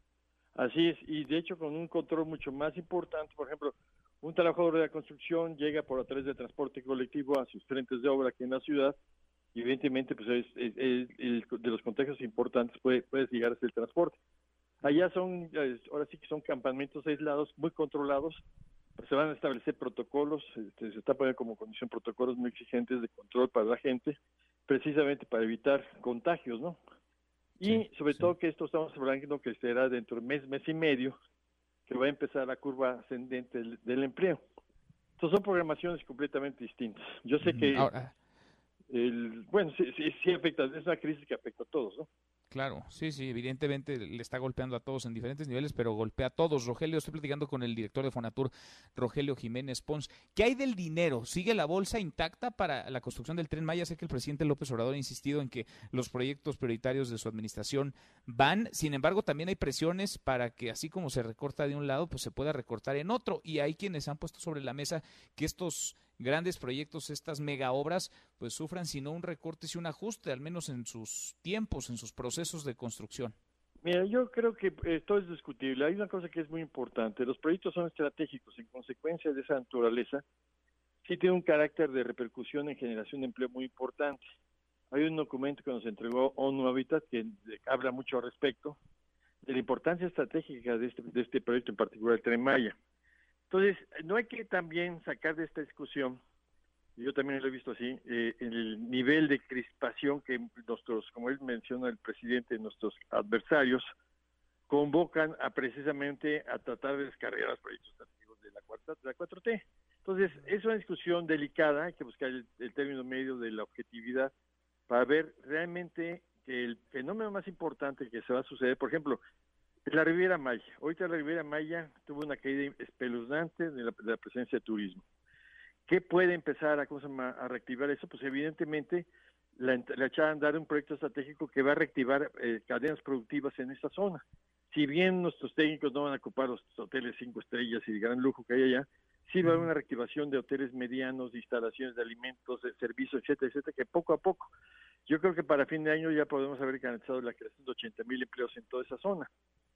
Así es, y de hecho con un control mucho más importante, por ejemplo, un trabajador de la construcción llega por a través del transporte colectivo a sus frentes de obra aquí en la ciudad y evidentemente pues es, de los contextos importantes puede, puede llegar hasta el transporte. Allá son, ahora sí que son campamentos aislados, muy controlados, se van a establecer protocolos, este, se está poniendo como condición protocolos muy exigentes de control para la gente, precisamente para evitar contagios, ¿no? Y sobre todo que esto estamos hablando que será dentro de mes, mes y medio, que va a empezar la curva ascendente del, empleo. Entonces son programaciones completamente distintas. Yo sé que, el, bueno, sí, sí, sí afecta, es una crisis que afecta a todos, ¿no?
Claro, sí, sí, evidentemente le está golpeando a todos en diferentes niveles, pero golpea a todos. Rogelio, estoy platicando con el director de Fonatur, Rogelio Jiménez Pons. ¿Qué hay del dinero? ¿Sigue la bolsa intacta para la construcción del tren Maya? Sé que el presidente López Obrador ha insistido en que los proyectos prioritarios de su administración van, sin embargo, también hay presiones para que así como se recorta de un lado, pues se pueda recortar en otro. Y hay quienes han puesto sobre la mesa que estos grandes proyectos, estas mega obras, pues sufran sino un recorte y un ajuste, al menos en sus tiempos, en sus procesos de construcción.
Mira, yo creo que esto es discutible. Hay una cosa que es muy importante. Los proyectos son estratégicos. En consecuencia de esa naturaleza, sí tiene un carácter de repercusión en generación de empleo muy importante. Hay un documento que nos entregó ONU Habitat que habla mucho al respecto de la importancia estratégica de este, de este proyecto, en particular el Tren Maya. Entonces, no hay que también sacar de esta discusión, yo también lo he visto así, eh, el nivel de crispación que nuestros, como él menciona el presidente, nuestros adversarios, convocan a precisamente a tratar de descargar los proyectos de la, cuarta, de la 4T. Entonces, es una discusión delicada, hay que buscar el, el término medio de la objetividad para ver realmente que el fenómeno más importante que se va a suceder, por ejemplo, la Riviera Maya. Ahorita la Riviera Maya tuvo una caída espeluznante de la, presencia de turismo. ¿Qué puede empezar a, a reactivar eso? Pues evidentemente la, la echada a andar un proyecto estratégico que va a reactivar eh, cadenas productivas en esa zona. Si bien nuestros técnicos no van a ocupar los hoteles cinco estrellas y de gran lujo que hay allá, sí va a haber una reactivación de hoteles medianos, de instalaciones de alimentos, de servicios, etcétera, etcétera, que poco a poco. Yo creo que para fin de año ya podemos haber garantizado la creación de 80 mil empleos en toda esa zona.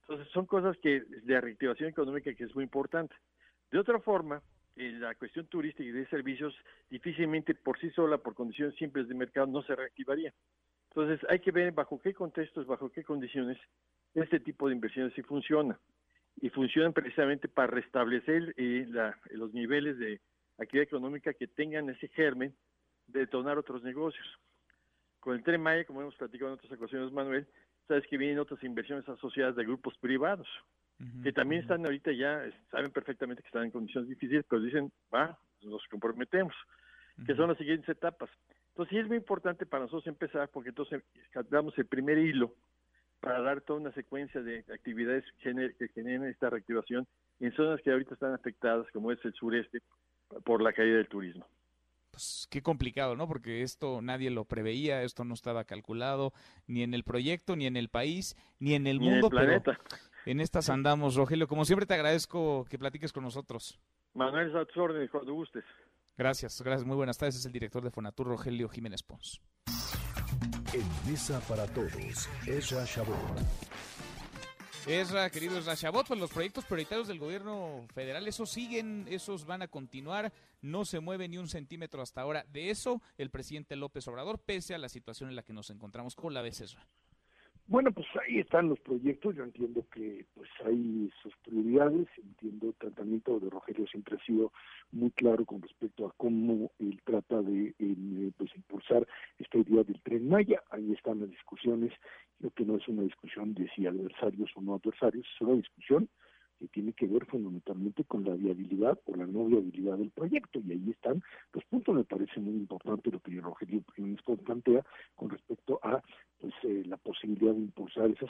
Entonces son cosas que de reactivación económica que es muy importante. De otra forma, eh, la cuestión turística y de servicios difícilmente por sí sola, por condiciones simples de mercado, no se reactivaría. Entonces hay que ver bajo qué contextos, bajo qué condiciones este tipo de inversiones sí funciona. Y funcionan precisamente para restablecer eh, los niveles de actividad económica que tengan ese germen de detonar otros negocios. Con el Tren Maya, como hemos platicado en otras ocasiones, Manuel, sabes que vienen otras inversiones asociadas de grupos privados, que también están ahorita ya, saben perfectamente que están en condiciones difíciles, pero dicen, va, nos comprometemos, que son las siguientes etapas. Entonces sí es muy importante para nosotros empezar, porque entonces damos el primer hilo para dar toda una secuencia de actividades que generen esta reactivación en zonas que ahorita están afectadas, como es el sureste, por la caída del turismo.
Pues, qué complicado, ¿no? Porque esto nadie lo preveía, esto no estaba calculado ni en el proyecto, ni en el país, ni en el mundo, pero en estas andamos, Rogelio. Como siempre te agradezco que platiques con nosotros.
Manuel Satzorne, cuando gustes.
Gracias, gracias, muy buenas tardes. Es el director de Fonatur, Rogelio Jiménez Pons.
En Mesa para Todos, Ezra Shabot.
Esra, querido Esra Chabot, pues los proyectos prioritarios del gobierno federal, esos siguen, esos van a continuar, no se mueve ni un centímetro hasta ahora de eso el presidente López Obrador, pese a la situación en la que nos encontramos. ¿Cómo la Esra?
Bueno, pues ahí están los proyectos. Yo entiendo que pues hay sus prioridades. Entiendo el tratamiento de Rogelio siempre ha sido muy claro con respecto a cómo él trata de eh, pues impulsar esta idea del tren Maya. Ahí están las discusiones. Creo que no es una discusión de si adversarios o no adversarios, es una discusión que tiene que ver fundamentalmente con la viabilidad o la no viabilidad del proyecto y ahí están Los puntos me parece muy importante lo que Rogelio plantea con respecto a pues eh, la posibilidad de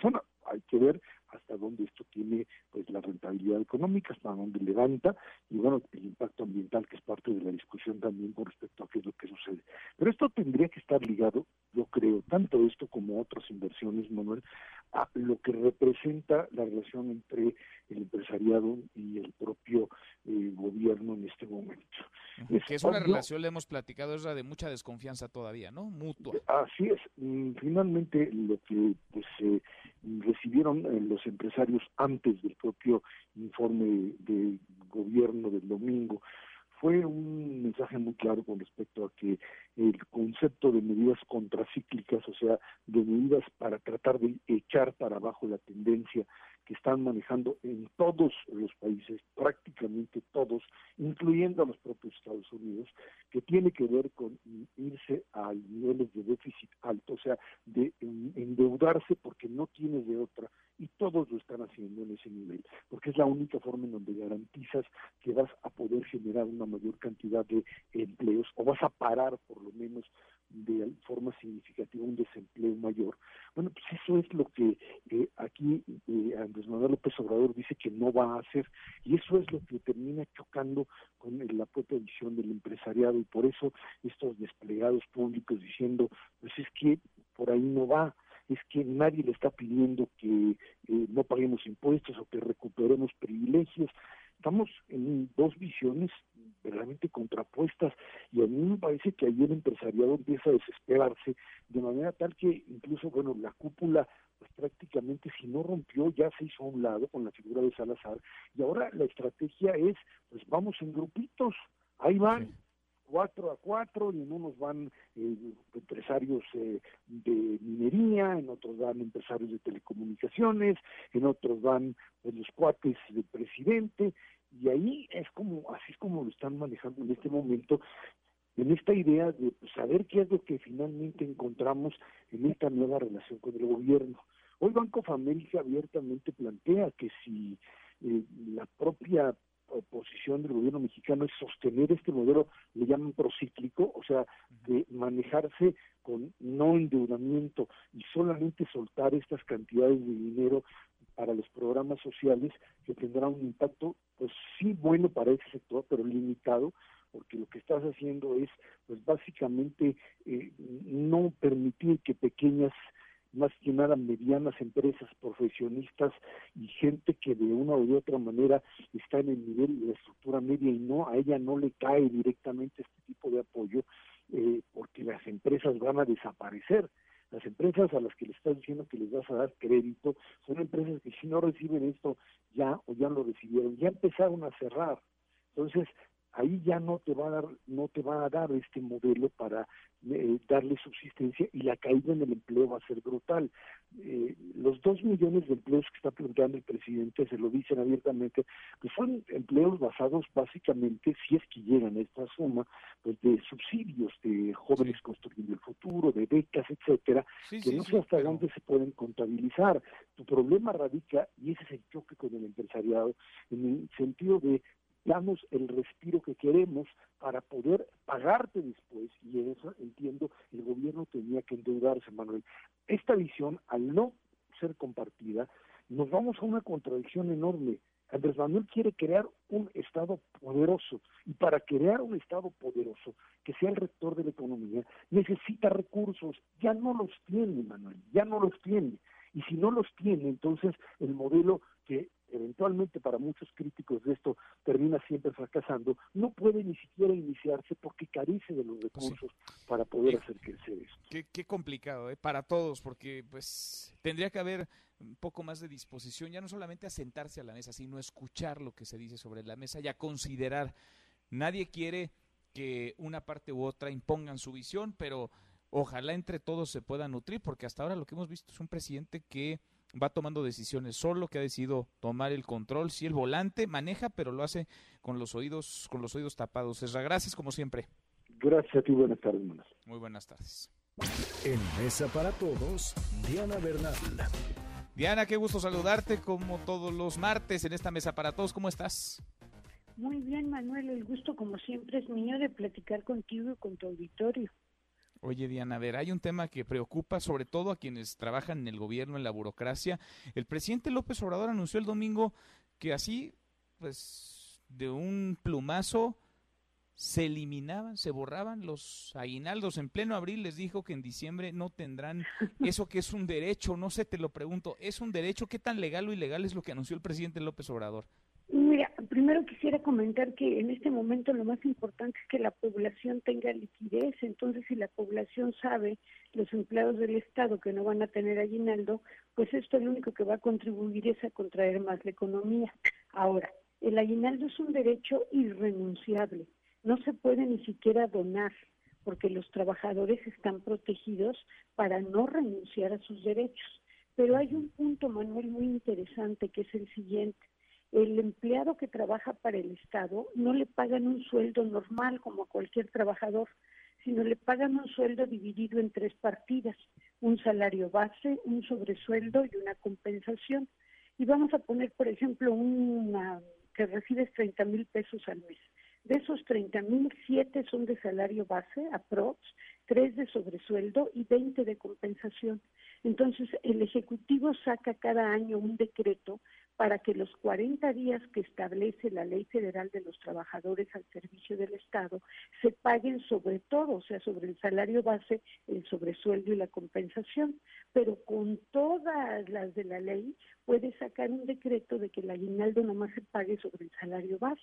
zona. Hay que ver hasta dónde esto tiene pues la rentabilidad económica, hasta dónde levanta y bueno, el impacto ambiental que es parte de la discusión también con respecto a qué es lo que sucede. Pero esto tendría que estar ligado, yo creo, tanto esto como otras inversiones, Manuel, a lo que representa la relación entre el empresariado y el propio eh, gobierno en este momento.
que es una relación, le hemos platicado, es la de mucha desconfianza todavía, ¿no? Mutua.
Así es. Mm, finalmente, lo que pues, eh, recibieron eh, los empresarios antes del propio informe de gobierno del domingo. Fue un mensaje muy claro con respecto a que el concepto de medidas contracíclicas, o sea, de medidas para tratar de echar para abajo la tendencia que están manejando en todos los países, prácticamente todos, incluyendo a los propios Estados Unidos, que tiene que ver con irse a niveles de déficit alto, o sea, de endeudarse porque no tienes de otra, todos lo están haciendo en ese nivel, porque es la única forma en donde garantizas que vas a poder generar una mayor cantidad de empleos o vas a parar por lo menos de forma significativa un desempleo mayor. Bueno, pues eso es lo que eh, aquí eh, Andrés Manuel López Obrador dice que no va a hacer y eso es lo que termina chocando con la propia visión del empresariado y por eso estos desplegados públicos diciendo, pues es que por ahí no va, es que nadie le está pidiendo que eh, no paguemos impuestos o que recuperemos privilegios. Estamos en dos visiones verdaderamente contrapuestas y a mí me parece que ahí el empresariado empieza a desesperarse de manera tal que incluso, bueno, la cúpula pues prácticamente si no rompió ya se hizo a un lado con la figura de Salazar y ahora la estrategia es pues vamos en grupitos, ahí van. Cuatro a cuatro y en unos van eh, empresarios eh, de minería, en otros van empresarios de telecomunicaciones, en otros van pues, los cuates del presidente y ahí es como, así es como lo están manejando en este momento, en esta idea de saber qué es lo que finalmente encontramos en esta nueva relación con el gobierno. Hoy Banco Famérica abiertamente plantea que si eh, la propia posición del gobierno mexicano es sostener este modelo, le llaman procíclico, o sea, de manejarse con no endeudamiento y solamente soltar estas cantidades de dinero para los programas sociales que tendrá un impacto, pues sí bueno para ese sector, pero limitado, porque lo que estás haciendo es, pues básicamente, eh, no permitir que pequeñas, más que nada medianas empresas, profesionistas y gente que de una u otra manera está en el nivel de la estructura media y no, a ella no le cae directamente este tipo de apoyo, eh, porque las empresas van a desaparecer las empresas a las que le estás diciendo que les vas a dar crédito son empresas que si no reciben esto ya o ya lo recibieron, ya empezaron a cerrar. Entonces, ahí ya no te va a dar no te va a dar este modelo para eh, darle subsistencia y la caída en el empleo va a ser brutal. Eh, los dos millones de empleos que está planteando el presidente, se lo dicen abiertamente, pues son empleos basados básicamente, si es que llegan a esta suma, pues de subsidios de jóvenes construyendo el futuro, de becas, etcétera, que no sé hasta dónde se pueden contabilizar. Tu problema radica, y ese es el choque con el empresariado, en el sentido de damos el respiro que queremos para poder pagarte después, y en eso entiendo, el gobierno tenía que endeudarse, Manuel. Esta visión, al no ser compartida, nos vamos a una contradicción enorme. Andrés Manuel quiere crear un Estado poderoso y para crear un Estado poderoso que sea el rector de la economía necesita recursos. Ya no los tiene, Manuel, ya no los tiene. Y si no los tiene, entonces el modelo que eventualmente para muchos críticos de esto termina siempre fracasando, no puede ni siquiera iniciarse porque carece de los pues recursos para poder hacer crecer esto.
Qué, complicado, ¿eh? para todos, porque pues tendría que haber un poco más de disposición, ya no solamente a sentarse a la mesa, sino a escuchar lo que se dice sobre la mesa y a considerar. Nadie quiere que una parte u otra impongan su visión, pero ojalá entre todos se pueda nutrir, porque hasta ahora lo que hemos visto es un presidente que va tomando decisiones solo, que ha decidido tomar el control. Si el volante maneja, pero lo hace con los oídos, con los oídos tapados. Esra, gracias como siempre.
Gracias a ti, buenas tardes.
Muy buenas tardes.
En Mesa para Todos, Diana Bernal.
Diana, qué gusto saludarte como todos los martes en esta Mesa para Todos. ¿Cómo estás?
Muy bien, Manuel, el gusto como siempre es mío de platicar contigo y con tu auditorio.
Oye, Diana, a ver, hay un tema que preocupa sobre todo a quienes trabajan en el gobierno, en la burocracia. El presidente López Obrador anunció el domingo que así, pues, de un plumazo, se eliminaban, se borraban los aguinaldos. En pleno abril les dijo que en diciembre no tendrán (laughs) eso que es un derecho. No sé, te lo pregunto, ¿es un derecho? ¿Qué tan legal o ilegal es lo que anunció el presidente López Obrador?
Mira, primero quisiera comentar que en este momento lo más importante es que la población tenga liquidez. Entonces, si la población sabe, los empleados del Estado que no van a tener aguinaldo, pues esto lo único que va a contribuir es a contraer más la economía. Ahora, el aguinaldo es un derecho irrenunciable. No se puede ni siquiera donar porque los trabajadores están protegidos para no renunciar a sus derechos. Pero hay un punto, Manuel, muy interesante, que es el siguiente el empleado que trabaja para el Estado no le pagan un sueldo normal como a cualquier trabajador, sino le pagan un sueldo dividido en tres partidas, un salario base, un sobresueldo y una compensación. Y vamos a poner, por ejemplo, una que recibes 30 mil pesos al mes. De esos 30 mil, 7 son de salario base, aprox, 3 de sobresueldo y 20 de compensación. Entonces, el Ejecutivo saca cada año un decreto para que los 40 días que establece la Ley Federal de los Trabajadores al Servicio del Estado se paguen sobre todo, o sea, sobre el salario base, el sobresueldo y la compensación. Pero con todas las de la ley puede sacar un decreto de que el aguinaldo nomás se pague sobre el salario base,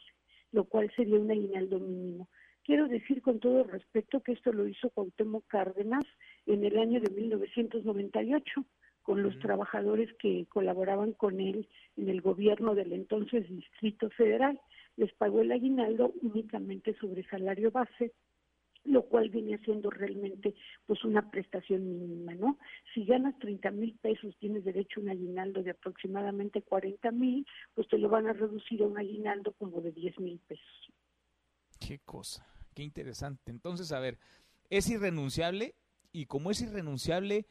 lo cual sería un aguinaldo mínimo. Quiero decir con todo respeto que esto lo hizo Cuauhtémoc Cárdenas en el año de 1998 con los trabajadores que colaboraban con él en el gobierno del entonces Distrito Federal. Les pagó el aguinaldo únicamente sobre salario base, lo cual viene siendo realmente pues una prestación mínima, ¿no? Si ganas 30 mil pesos, tienes derecho a un aguinaldo de aproximadamente 40 mil, pues te lo van a reducir a un aguinaldo como de 10 mil pesos.
Qué cosa, qué interesante. Entonces, a ver, es irrenunciable y como es irrenunciable,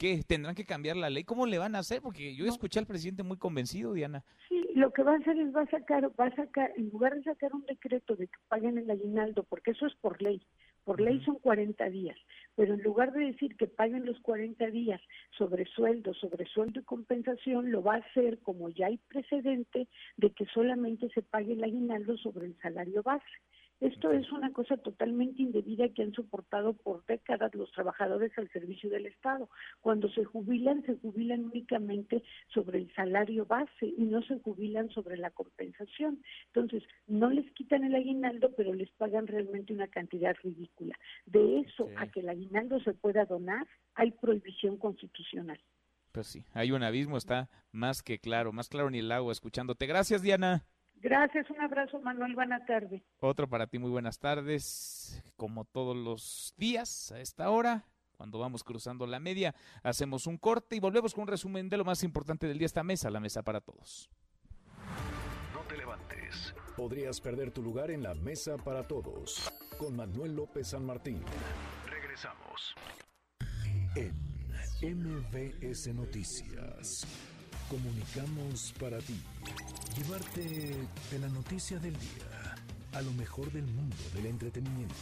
¿Qué? ¿Tendrán que cambiar la ley? ¿Cómo le van a hacer? Porque yo escuché al presidente muy convencido, Diana.
Sí, lo que va a hacer es va a sacar, va a sacar, en lugar de sacar un decreto de que paguen el aguinaldo, porque eso es por ley, por ley son 40 días, pero en lugar de decir que paguen los 40 días sobre sueldo, sobre sueldo y compensación, lo va a hacer como ya hay precedente de que solamente se pague el aguinaldo sobre el salario base. Esto es una cosa totalmente indebida que han soportado por décadas los trabajadores al servicio del Estado. Cuando se jubilan, se jubilan únicamente sobre el salario base y no se jubilan sobre la compensación. Entonces, no les quitan el aguinaldo, pero les pagan realmente una cantidad ridícula. De eso a que el aguinaldo se pueda donar, hay prohibición constitucional.
Pues sí, hay un abismo, está más que claro, más claro ni el agua escuchándote. Gracias, Diana.
Gracias, un abrazo Manuel, buena tarde.
Otro para ti, muy buenas tardes. Como todos los días a esta hora, cuando vamos cruzando la media, hacemos un corte y volvemos con un resumen de lo más importante del día esta mesa, la mesa para todos.
No te levantes. Podrías perder tu lugar en la mesa para todos con Manuel López San Martín. Regresamos. En MBS Noticias. Comunicamos para ti Llevarte de la noticia del día a lo mejor del mundo del entretenimiento.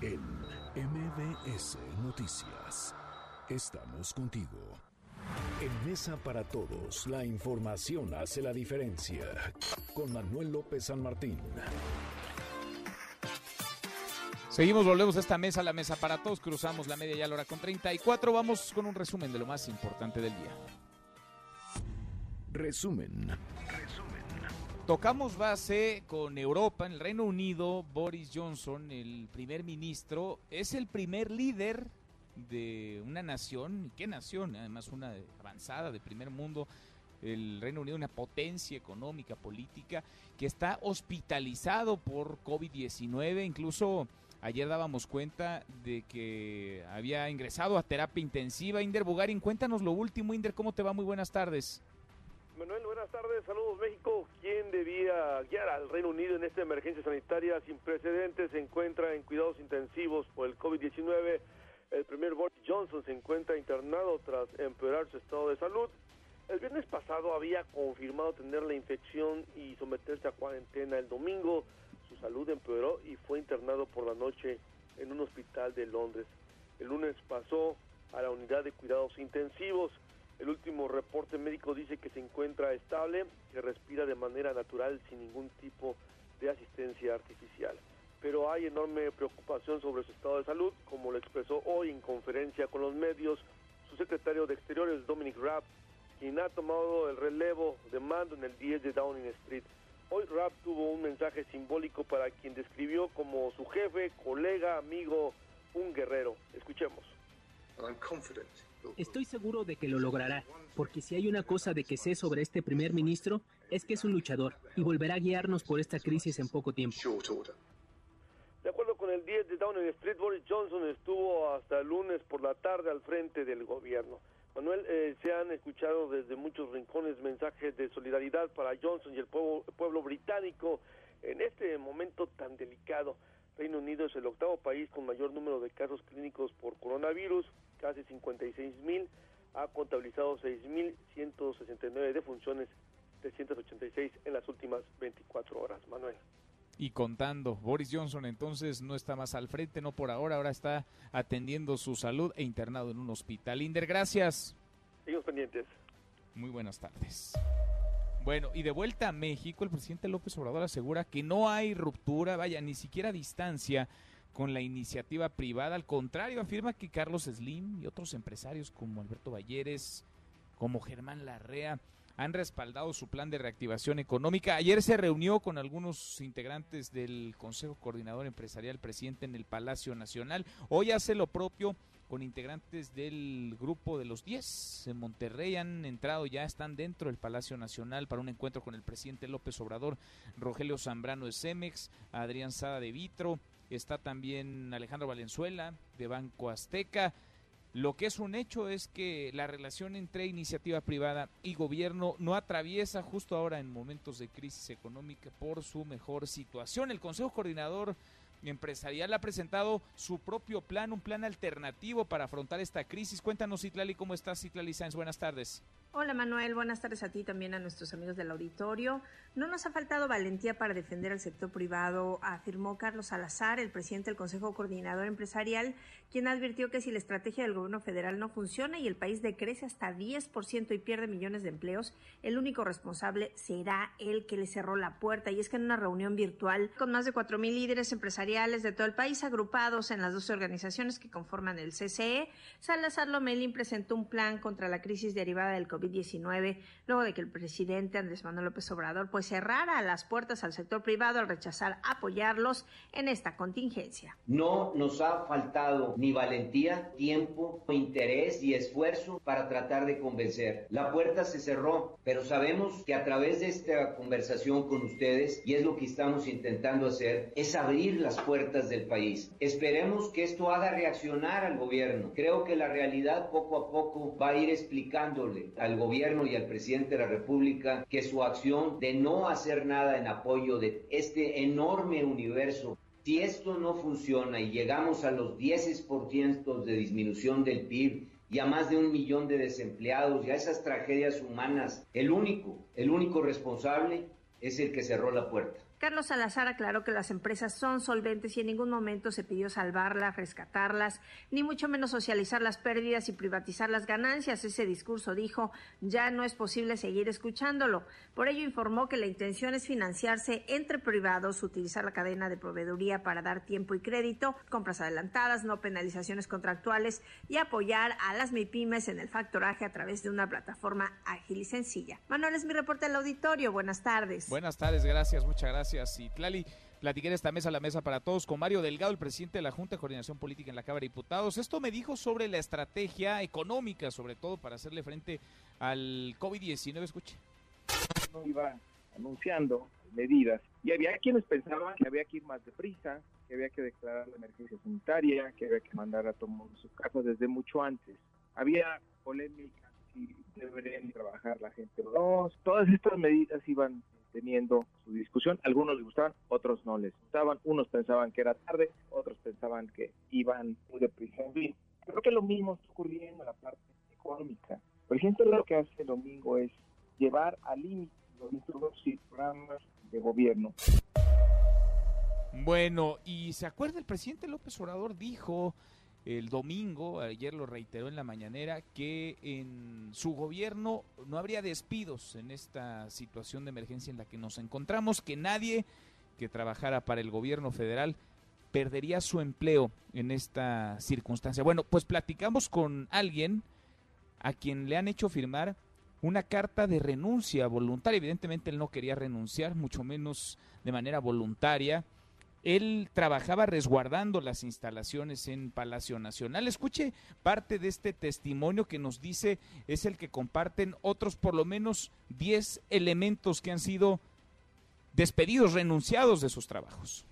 En MBS Noticias. Estamos contigo. En Mesa para Todos, la información hace la diferencia. Con Manuel López San Martín.
Seguimos, volvemos a esta mesa, la mesa para todos. Cruzamos la media ya a la hora con 34. Vamos con un resumen de lo más importante del día.
Resumen.
Tocamos base con Europa, en el Reino Unido, Boris Johnson, el primer ministro, es el primer líder de una nación, ¿qué nación? Además una avanzada de primer mundo, el Reino Unido, una potencia económica, política, que está hospitalizado por COVID-19, incluso ayer dábamos cuenta de que había ingresado a terapia intensiva. Inder Bugarin, cuéntanos lo último, Inder, ¿cómo te va? Muy buenas tardes.
Manuel, buenas tardes, saludos México. ¿Quién debía guiar al Reino Unido en esta emergencia sanitaria sin precedentes? Se encuentra en cuidados intensivos por el COVID-19. El primer Boris Johnson se encuentra internado tras empeorar su estado de salud.
El viernes pasado había confirmado tener la infección y someterse a cuarentena. El domingo su salud empeoró y fue internado por la noche en un hospital de Londres. El lunes pasó a la unidad de cuidados intensivos. El último reporte médico dice que se encuentra estable, que respira de manera natural sin ningún tipo de asistencia artificial. Pero hay enorme preocupación sobre su estado de salud, como lo expresó hoy en conferencia con los medios su secretario de Exteriores, Dominic Raab, quien ha tomado el relevo de mando en el 10 de Downing Street. Hoy Raab tuvo un mensaje simbólico para quien describió como su jefe, colega, amigo, un guerrero. Escuchemos.
Estoy seguro de que lo logrará, porque si hay una cosa de que sé sobre este primer ministro, es que es un luchador y volverá a guiarnos por esta crisis en poco tiempo.
De acuerdo con el 10 de Downing Street, Boris Johnson estuvo hasta el lunes por la tarde al frente del gobierno. Manuel, eh, se han escuchado desde muchos rincones mensajes de solidaridad para Johnson y el pueblo, el pueblo británico en este momento tan delicado. Reino Unido es el octavo país con mayor número de casos clínicos por coronavirus, casi 56 mil, ha contabilizado 6.169 defunciones, 386 en las últimas 24 horas. Manuel
y contando. Boris Johnson entonces no está más al frente, no por ahora, ahora está atendiendo su salud e internado en un hospital. Inder, gracias.
Seguimos pendientes.
Muy buenas tardes. Bueno, y de vuelta a México, el presidente López Obrador asegura que no hay ruptura, vaya, ni siquiera distancia con la iniciativa privada. Al contrario, afirma que Carlos Slim y otros empresarios como Alberto Valleres, como Germán Larrea, han respaldado su plan de reactivación económica. Ayer se reunió con algunos integrantes del Consejo Coordinador Empresarial presidente en el Palacio Nacional. Hoy hace lo propio con integrantes del grupo de los 10 en Monterrey han entrado ya están dentro del Palacio Nacional para un encuentro con el presidente López Obrador, Rogelio Zambrano de Cemex, Adrián Sada de Vitro, está también Alejandro Valenzuela de Banco Azteca. Lo que es un hecho es que la relación entre iniciativa privada y gobierno no atraviesa justo ahora en momentos de crisis económica por su mejor situación. El Consejo Coordinador Empresarial ha presentado su propio plan, un plan alternativo para afrontar esta crisis. Cuéntanos, Citlali, ¿cómo estás, Citlali Sáenz? Buenas tardes.
Hola Manuel, buenas tardes a ti también a nuestros amigos del auditorio. No nos ha faltado valentía para defender al sector privado, afirmó Carlos Salazar, el presidente del Consejo Coordinador Empresarial, quien advirtió que si la estrategia del gobierno federal no funciona y el país decrece hasta 10% y pierde millones de empleos, el único responsable será el que le cerró la puerta. Y es que en una reunión virtual con más de 4.000 líderes empresariales de todo el país agrupados en las 12 organizaciones que conforman el CCE, Salazar Lomelín presentó un plan contra la crisis derivada del COVID 19 luego de que el presidente Andrés Manuel López Obrador pues cerrara las puertas al sector privado al rechazar apoyarlos en esta contingencia.
No nos ha faltado ni valentía, tiempo, interés y esfuerzo para tratar de convencer. La puerta se cerró, pero sabemos que a través de esta conversación con ustedes, y es lo que estamos intentando hacer, es abrir las puertas del país. Esperemos que esto haga reaccionar al gobierno. Creo que la realidad poco a poco va a ir explicándole al gobierno y al presidente de la República que su acción de no hacer nada en apoyo de este enorme universo si esto no funciona y llegamos a los 10% de disminución del PIB y a más de un millón de desempleados y a esas tragedias humanas, el único, el único responsable es el que cerró la puerta.
Carlos Salazar aclaró que las empresas son solventes y en ningún momento se pidió salvarlas, rescatarlas, ni mucho menos socializar las pérdidas y privatizar las ganancias. Ese discurso dijo, ya no es posible seguir escuchándolo. Por ello informó que la intención es financiarse entre privados, utilizar la cadena de proveeduría para dar tiempo y crédito, compras adelantadas, no penalizaciones contractuales y apoyar a las MIPIMES en el factoraje a través de una plataforma ágil y sencilla. Manuel es mi reporte al auditorio. Buenas tardes.
Buenas tardes, gracias, muchas gracias gracias. Y Tlali, platiqué esta mesa, la mesa para todos, con Mario Delgado, el presidente de la Junta de Coordinación Política en la Cámara de Diputados. Esto me dijo sobre la estrategia económica, sobre todo para hacerle frente al COVID-19. Escuche.
No iba anunciando medidas y había quienes pensaban que había que ir más deprisa, que había que declarar la emergencia sanitaria, que había que mandar a tomar su casa desde mucho antes. Había polémica si deberían trabajar la gente o no. Todas estas medidas iban teniendo su discusión. Algunos les gustaban, otros no les gustaban. Unos pensaban que era tarde, otros pensaban que iban muy deprisa. Creo que lo mismo está ocurriendo en la parte económica. presidente lo que hace domingo es llevar al límite los instrumentos programas de gobierno.
Bueno, y se acuerda el presidente López Obrador dijo el domingo, ayer lo reiteró en la mañanera, que en su gobierno no habría despidos en esta situación de emergencia en la que nos encontramos, que nadie que trabajara para el gobierno federal perdería su empleo en esta circunstancia. Bueno, pues platicamos con alguien a quien le han hecho firmar una carta de renuncia voluntaria. Evidentemente él no quería renunciar, mucho menos de manera voluntaria él trabajaba resguardando las instalaciones en Palacio Nacional. Escuche parte de este testimonio que nos dice es el que comparten otros por lo menos 10 elementos que han sido despedidos, renunciados de sus trabajos.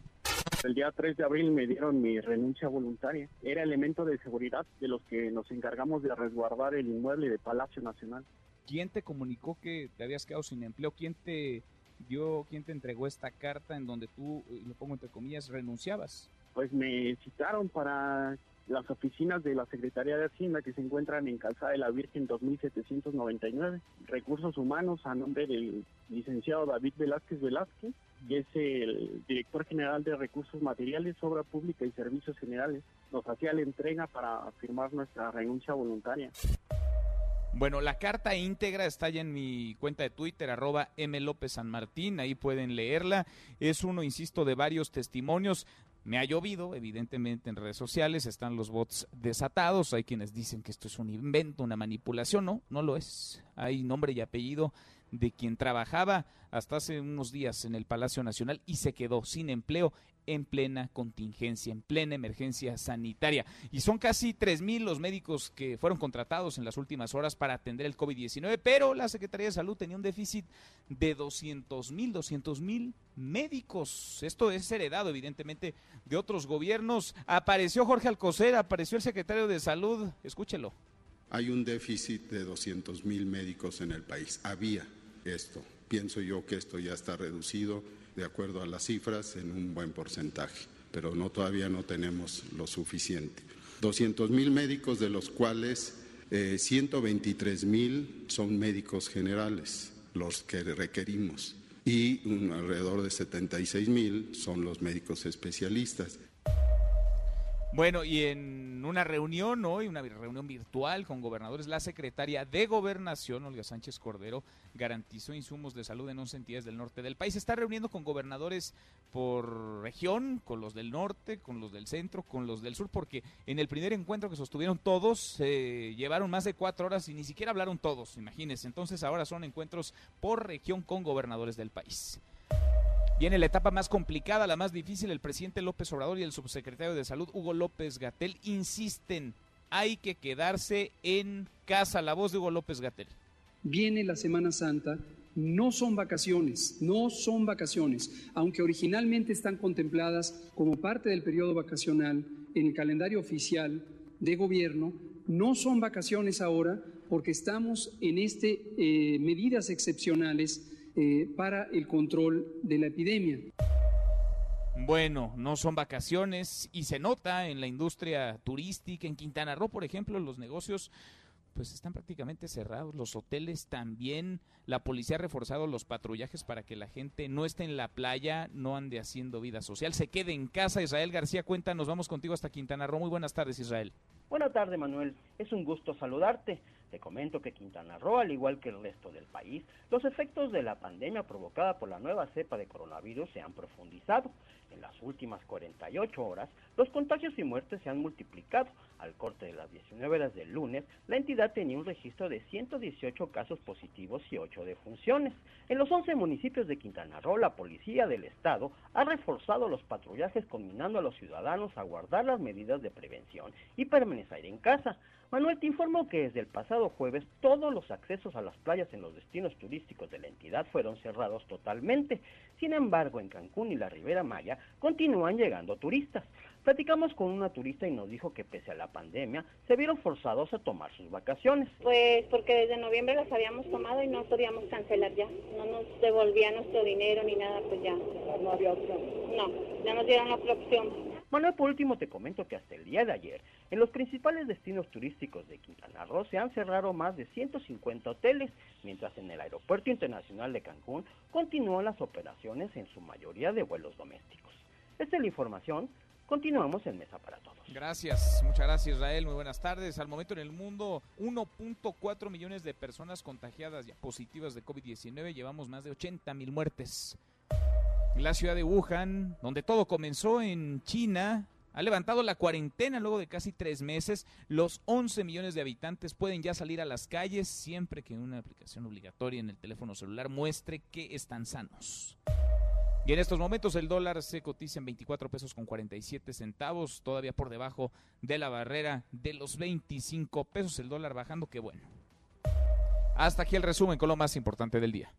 El día 3 de abril me dieron mi renuncia voluntaria. Era elemento de seguridad de los que nos encargamos de resguardar el inmueble de Palacio Nacional.
¿Quién te comunicó que te habías quedado sin empleo? ¿Quién te dio, quién te entregó esta carta en donde tú, lo pongo entre comillas, renunciabas?
Pues me citaron para las oficinas de la Secretaría de Hacienda que se encuentran en Calzada de la Virgen 2799. Recursos Humanos a nombre del licenciado David Velázquez Velázquez, que es el director general de Recursos Materiales, Obra Pública y Servicios Generales. Nos hacía la entrega para firmar nuestra renuncia voluntaria.
Bueno, la carta íntegra está ya en mi cuenta de Twitter, arroba M. López San Martín, ahí pueden leerla. Es uno, insisto, de varios testimonios. Me ha llovido, evidentemente, en redes sociales, están los bots desatados, hay quienes dicen que esto es un invento, una manipulación, no, no lo es. Hay nombre y apellido de quien trabajaba hasta hace unos días en el Palacio Nacional y se quedó sin empleo en plena contingencia, en plena emergencia sanitaria. Y son casi 3.000 los médicos que fueron contratados en las últimas horas para atender el COVID-19, pero la Secretaría de Salud tenía un déficit de 200 mil, 200 mil médicos. Esto es heredado, evidentemente, de otros gobiernos. Apareció Jorge Alcocer, apareció el secretario de Salud. Escúchelo.
Hay un déficit de 200 mil médicos en el país. Había esto. Pienso yo que esto ya está reducido de acuerdo a las cifras, en un buen porcentaje, pero no todavía no tenemos lo suficiente. 200 mil médicos, de los cuales 123 eh, mil son médicos generales, los que requerimos, y alrededor de 76 mil son los médicos especialistas.
Bueno, y en una reunión hoy, una reunión virtual con gobernadores, la secretaria de Gobernación, Olga Sánchez Cordero, garantizó insumos de salud en 11 entidades del norte del país. Se está reuniendo con gobernadores por región, con los del norte, con los del centro, con los del sur, porque en el primer encuentro que sostuvieron todos, se llevaron más de cuatro horas y ni siquiera hablaron todos, imagínense. Entonces ahora son encuentros por región con gobernadores del país. Viene la etapa más complicada, la más difícil. El presidente López Obrador y el subsecretario de Salud, Hugo López Gatel, insisten, hay que quedarse en casa. La voz de Hugo López Gatel.
Viene la Semana Santa, no son vacaciones, no son vacaciones, aunque originalmente están contempladas como parte del periodo vacacional en el calendario oficial de gobierno, no son vacaciones ahora porque estamos en este eh, medidas excepcionales eh, para el control de la epidemia.
Bueno, no son vacaciones y se nota en la industria turística, en Quintana Roo, por ejemplo, los negocios pues están prácticamente cerrados, los hoteles también, la policía ha reforzado los patrullajes para que la gente no esté en la playa, no ande haciendo vida social, se quede en casa. Israel García, cuéntanos, vamos contigo hasta Quintana Roo. Muy buenas tardes, Israel.
Buenas tardes, Manuel. Es un gusto saludarte. Te comento que Quintana Roo, al igual que el resto del país, los efectos de la pandemia provocada por la nueva cepa de coronavirus se han profundizado. En las últimas 48 horas, los contagios y muertes se han multiplicado. Al corte de las 19 horas del lunes, la entidad tenía un registro de 118 casos positivos y 8 defunciones. En los 11 municipios de Quintana Roo, la policía del estado ha reforzado los patrullajes combinando a los ciudadanos a guardar las medidas de prevención y permanecer en casa. Manuel te informó que desde el pasado jueves todos los accesos a las playas en los destinos turísticos de la entidad fueron cerrados totalmente. Sin embargo, en Cancún y la Ribera Maya continúan llegando turistas. Platicamos con una turista y nos dijo que pese a la pandemia se vieron forzados a tomar sus vacaciones.
Pues porque desde noviembre las habíamos tomado y no podíamos cancelar ya. No nos devolvían nuestro dinero ni nada, pues ya no había opción. No, ya nos dieron otra opción.
Manuel, por último te comento que hasta el día de ayer En los principales destinos turísticos de Quintana Roo se han cerrado más de 150 hoteles, mientras en el Aeropuerto Internacional de Cancún continúan las operaciones en su mayoría de vuelos domésticos. Esta es la información. Continuamos en Mesa para Todos.
Gracias, muchas gracias Israel, muy buenas tardes. Al momento en el mundo, 1.4 millones de personas contagiadas ya positivas de COVID-19, llevamos más de 80 mil muertes. La ciudad de Wuhan, donde todo comenzó en China, ha levantado la cuarentena luego de casi tres meses. Los 11 millones de habitantes pueden ya salir a las calles siempre que una aplicación obligatoria en el teléfono celular muestre que están sanos. Y en estos momentos el dólar se cotiza en 24 pesos con 47 centavos, todavía por debajo de la barrera de los 25 pesos, el dólar bajando, qué bueno. Hasta aquí el resumen con lo más importante del día.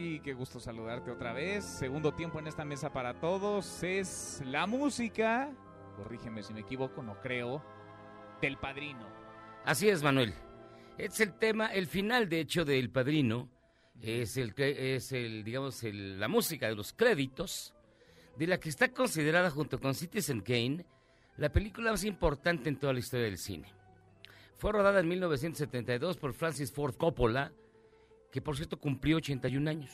Miyagi, qué gusto saludarte otra vez. Segundo tiempo en esta mesa para todos es la música, corrígeme si me equivoco, no creo, del padrino.
Así es, Manuel. Es el tema, el final de hecho del padrino, es el es el, digamos, la música de los créditos, de la que está considerada junto con Citizen Kane la película más importante en toda la historia del cine. Fue rodada en 1972 por Francis Ford Coppola que por cierto cumplió 81 años.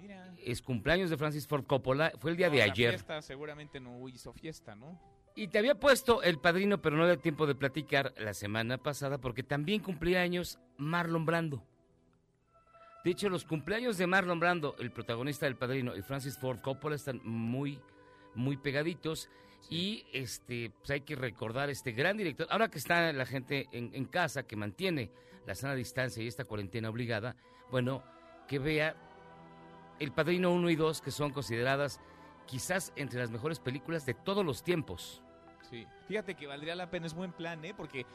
Mira. Es cumpleaños de Francis Ford Coppola, fue el día de ayer.
Fiesta, seguramente no hizo fiesta, ¿no?
Y te había puesto el padrino, pero no había tiempo de platicar la semana pasada porque también cumplía años Marlon Brando. De hecho, los cumpleaños de Marlon Brando, el protagonista del padrino, y Francis Ford Coppola están muy, muy pegaditos. Y este, pues hay que recordar este gran director. Ahora que está la gente en, en casa, que mantiene la sana distancia y esta cuarentena obligada, bueno, que vea El Padrino 1 y 2, que son consideradas quizás entre las mejores películas de todos los tiempos.
Sí, fíjate que valdría la pena, es buen plan, ¿eh? Porque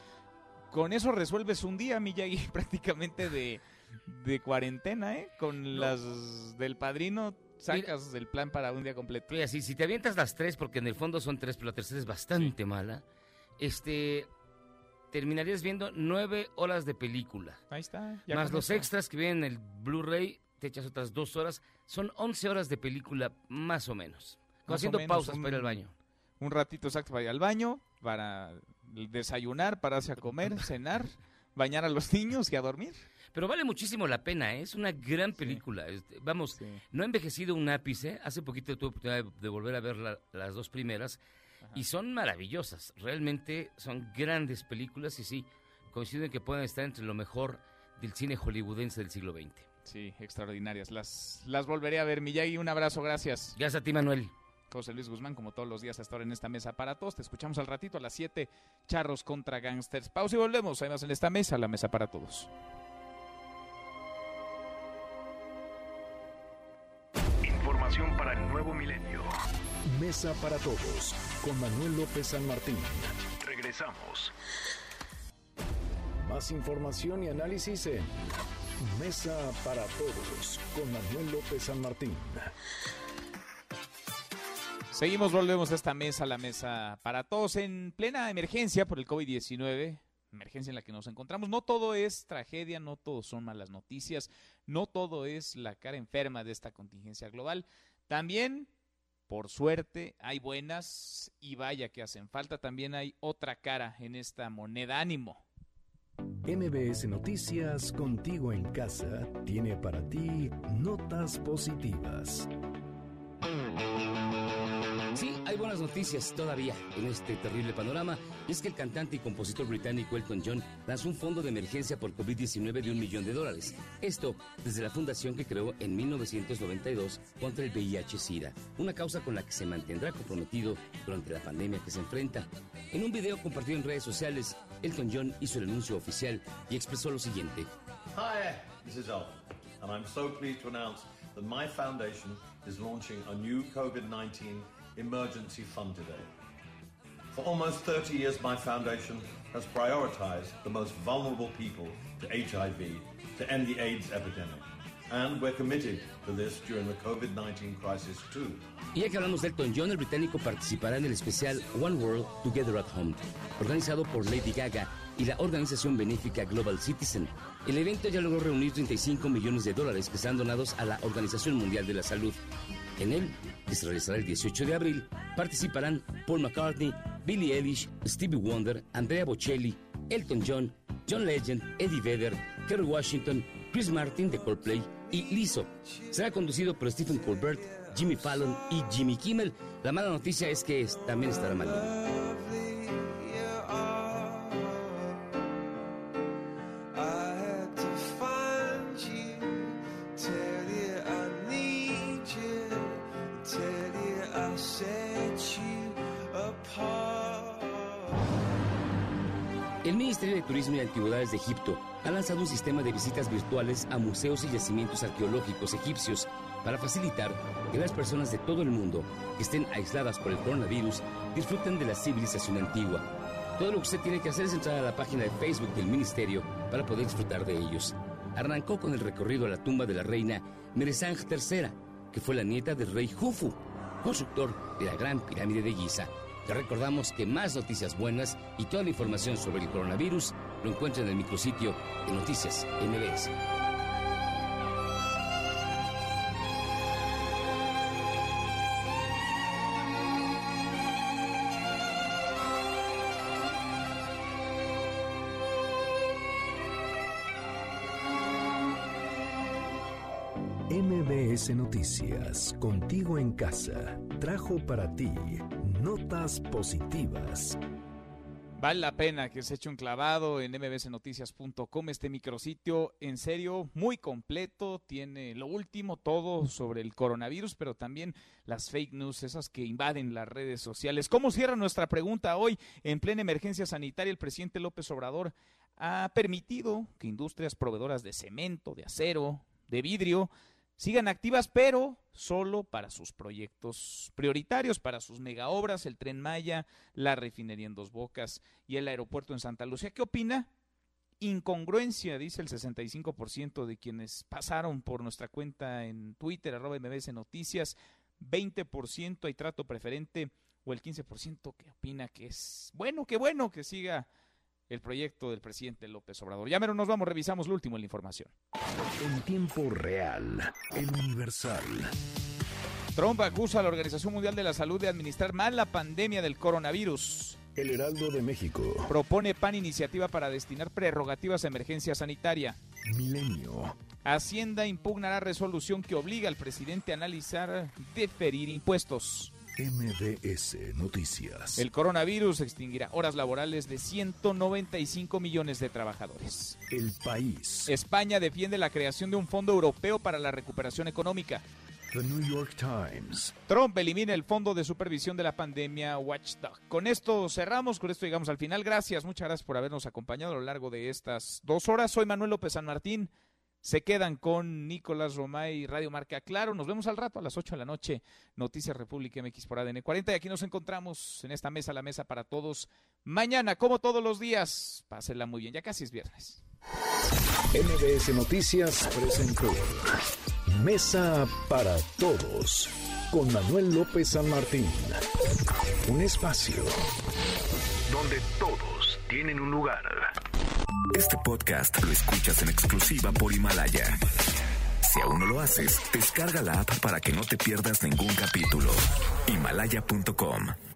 con eso resuelves un día, Miyagi, (laughs) prácticamente de, de cuarentena, ¿eh? Con las del Padrino sacas el plan para un día completo.
Mira, si, si te avientas las tres, porque en el fondo son tres, pero la tercera es bastante mala, este, terminarías viendo nueve horas de película.
Ahí está.
Más los extras que vienen en el Blu-ray, te echas otras dos horas. Son once horas de película, más o menos. haciendo pausas para ir al baño.
Un ratito exacto para ir al baño, para desayunar, pararse a comer, (laughs) cenar, bañar a los niños y a dormir.
Pero vale muchísimo la pena, ¿eh? es una gran película. Vamos, no ha envejecido un ápice. Hace poquito tuve oportunidad de volver a ver las dos primeras y son maravillosas. Realmente son grandes películas y sí, coinciden que pueden estar entre lo mejor del cine hollywoodense del siglo XX.
Sí, extraordinarias. Las, las volveré a ver. Miyagi, un abrazo, gracias.
Gracias a ti, Manuel.
José Luis Guzmán, como todos los días hasta ahora en esta mesa para todos. Te escuchamos al ratito a las 7, Charros contra Gangsters. Pausa y volvemos. Además en esta mesa, la mesa para todos.
Información para el nuevo milenio. Mesa para todos con Manuel López San Martín. Regresamos. Más información y análisis en Mesa para todos con Manuel López San Martín.
Seguimos, volvemos a esta mesa, la mesa para todos en plena emergencia por el COVID-19 emergencia en la que nos encontramos. No todo es tragedia, no todo son malas noticias, no todo es la cara enferma de esta contingencia global. También por suerte, hay buenas y vaya que hacen falta. También hay otra cara en esta moneda ánimo.
MBS Noticias, contigo en casa, tiene para ti notas positivas.
Sí, hay buenas noticias todavía en este terrible panorama. Es que el cantante y compositor británico Elton John lanzó un fondo de emergencia por COVID-19 de un millón de dólares. Esto desde la fundación que creó en 1992 contra el VIH-Sida, una causa con la que se mantendrá comprometido durante la pandemia que se enfrenta. En un video compartido en redes sociales, Elton John hizo el anuncio oficial y expresó lo siguiente.
Hi, this is Elton, and I'm so pleased to announce that my foundation is launching a new COVID-19 emergency fund today. For almost 30 years, my foundation has prioritized the most vulnerable people to HIV to end the AIDS epidemic. and we're committed to this during the COVID-19 crisis too.
Y ya que hablamos de Elton John, el británico participará en el especial One World Together at Home, organizado por Lady Gaga y la organización benéfica Global Citizen. El evento ya logró reunir 35 millones de dólares que serán donados a la Organización Mundial de la Salud. En él, que se realizará el 18 de abril, participarán Paul McCartney, Billie Eilish, Stevie Wonder, Andrea Bocelli, Elton John, John Legend, Eddie Vedder, Kerry Washington, Chris Martin de Coldplay y Lizzo. Será conducido por Stephen Colbert, Jimmy Fallon y Jimmy Kimmel. La mala noticia es que también estará Maluma. Ministerio de Turismo y Antigüedades de Egipto ha lanzado un sistema de visitas virtuales a museos y yacimientos arqueológicos egipcios para facilitar que las personas de todo el mundo que estén aisladas por el coronavirus disfruten de la civilización antigua. Todo lo que usted tiene que hacer es entrar a la página de Facebook del Ministerio para poder disfrutar de ellos. Arrancó con el recorrido a la tumba de la reina Meresang III, que fue la nieta del rey Jufu, constructor de la Gran Pirámide de Giza. Te recordamos que más noticias buenas y toda la información sobre el coronavirus lo encuentran en el micrositio de Noticias MBS.
MBS Noticias, contigo en casa, trajo para ti positivas.
Vale la pena que se eche un clavado en mbsnoticias.com, este micrositio en serio muy completo, tiene lo último todo sobre el coronavirus, pero también las fake news, esas que invaden las redes sociales. ¿Cómo cierra nuestra pregunta hoy? En plena emergencia sanitaria, el presidente López Obrador ha permitido que industrias proveedoras de cemento, de acero, de vidrio, sigan activas, pero solo para sus proyectos prioritarios, para sus megaobras, el tren Maya, la refinería en Dos Bocas y el aeropuerto en Santa Lucía. ¿Qué opina? Incongruencia, dice el 65% de quienes pasaron por nuestra cuenta en Twitter, arroba MBS Noticias, 20% hay trato preferente o el 15% que opina que es bueno, qué bueno que siga el proyecto del presidente López Obrador. Ya mero nos vamos, revisamos lo último en la información.
En tiempo real, el Universal.
Trump acusa a la Organización Mundial de la Salud de administrar mal la pandemia del coronavirus.
El Heraldo de México.
Propone PAN iniciativa para destinar prerrogativas a emergencia sanitaria.
Milenio.
Hacienda impugnará resolución que obliga al presidente a analizar deferir impuestos.
MBS Noticias.
El coronavirus extinguirá horas laborales de 195 millones de trabajadores.
El país.
España defiende la creación de un fondo europeo para la recuperación económica.
The New York Times.
Trump elimina el fondo de supervisión de la pandemia Watchdog. Con esto cerramos, con esto llegamos al final. Gracias, muchas gracias por habernos acompañado a lo largo de estas dos horas. Soy Manuel López San Martín. Se quedan con Nicolás Romay Radio Marca Claro. Nos vemos al rato a las 8 de la noche. Noticias República MX por ADN 40. Y aquí nos encontramos en esta mesa, la mesa para todos. Mañana, como todos los días. Pásenla muy bien. Ya casi es viernes.
MBS Noticias presentó Mesa para Todos con Manuel López San Martín. Un espacio donde todos tienen un lugar.
Este podcast lo escuchas en exclusiva por Himalaya. Si aún no lo haces, descarga la app para que no te pierdas ningún capítulo. Himalaya.com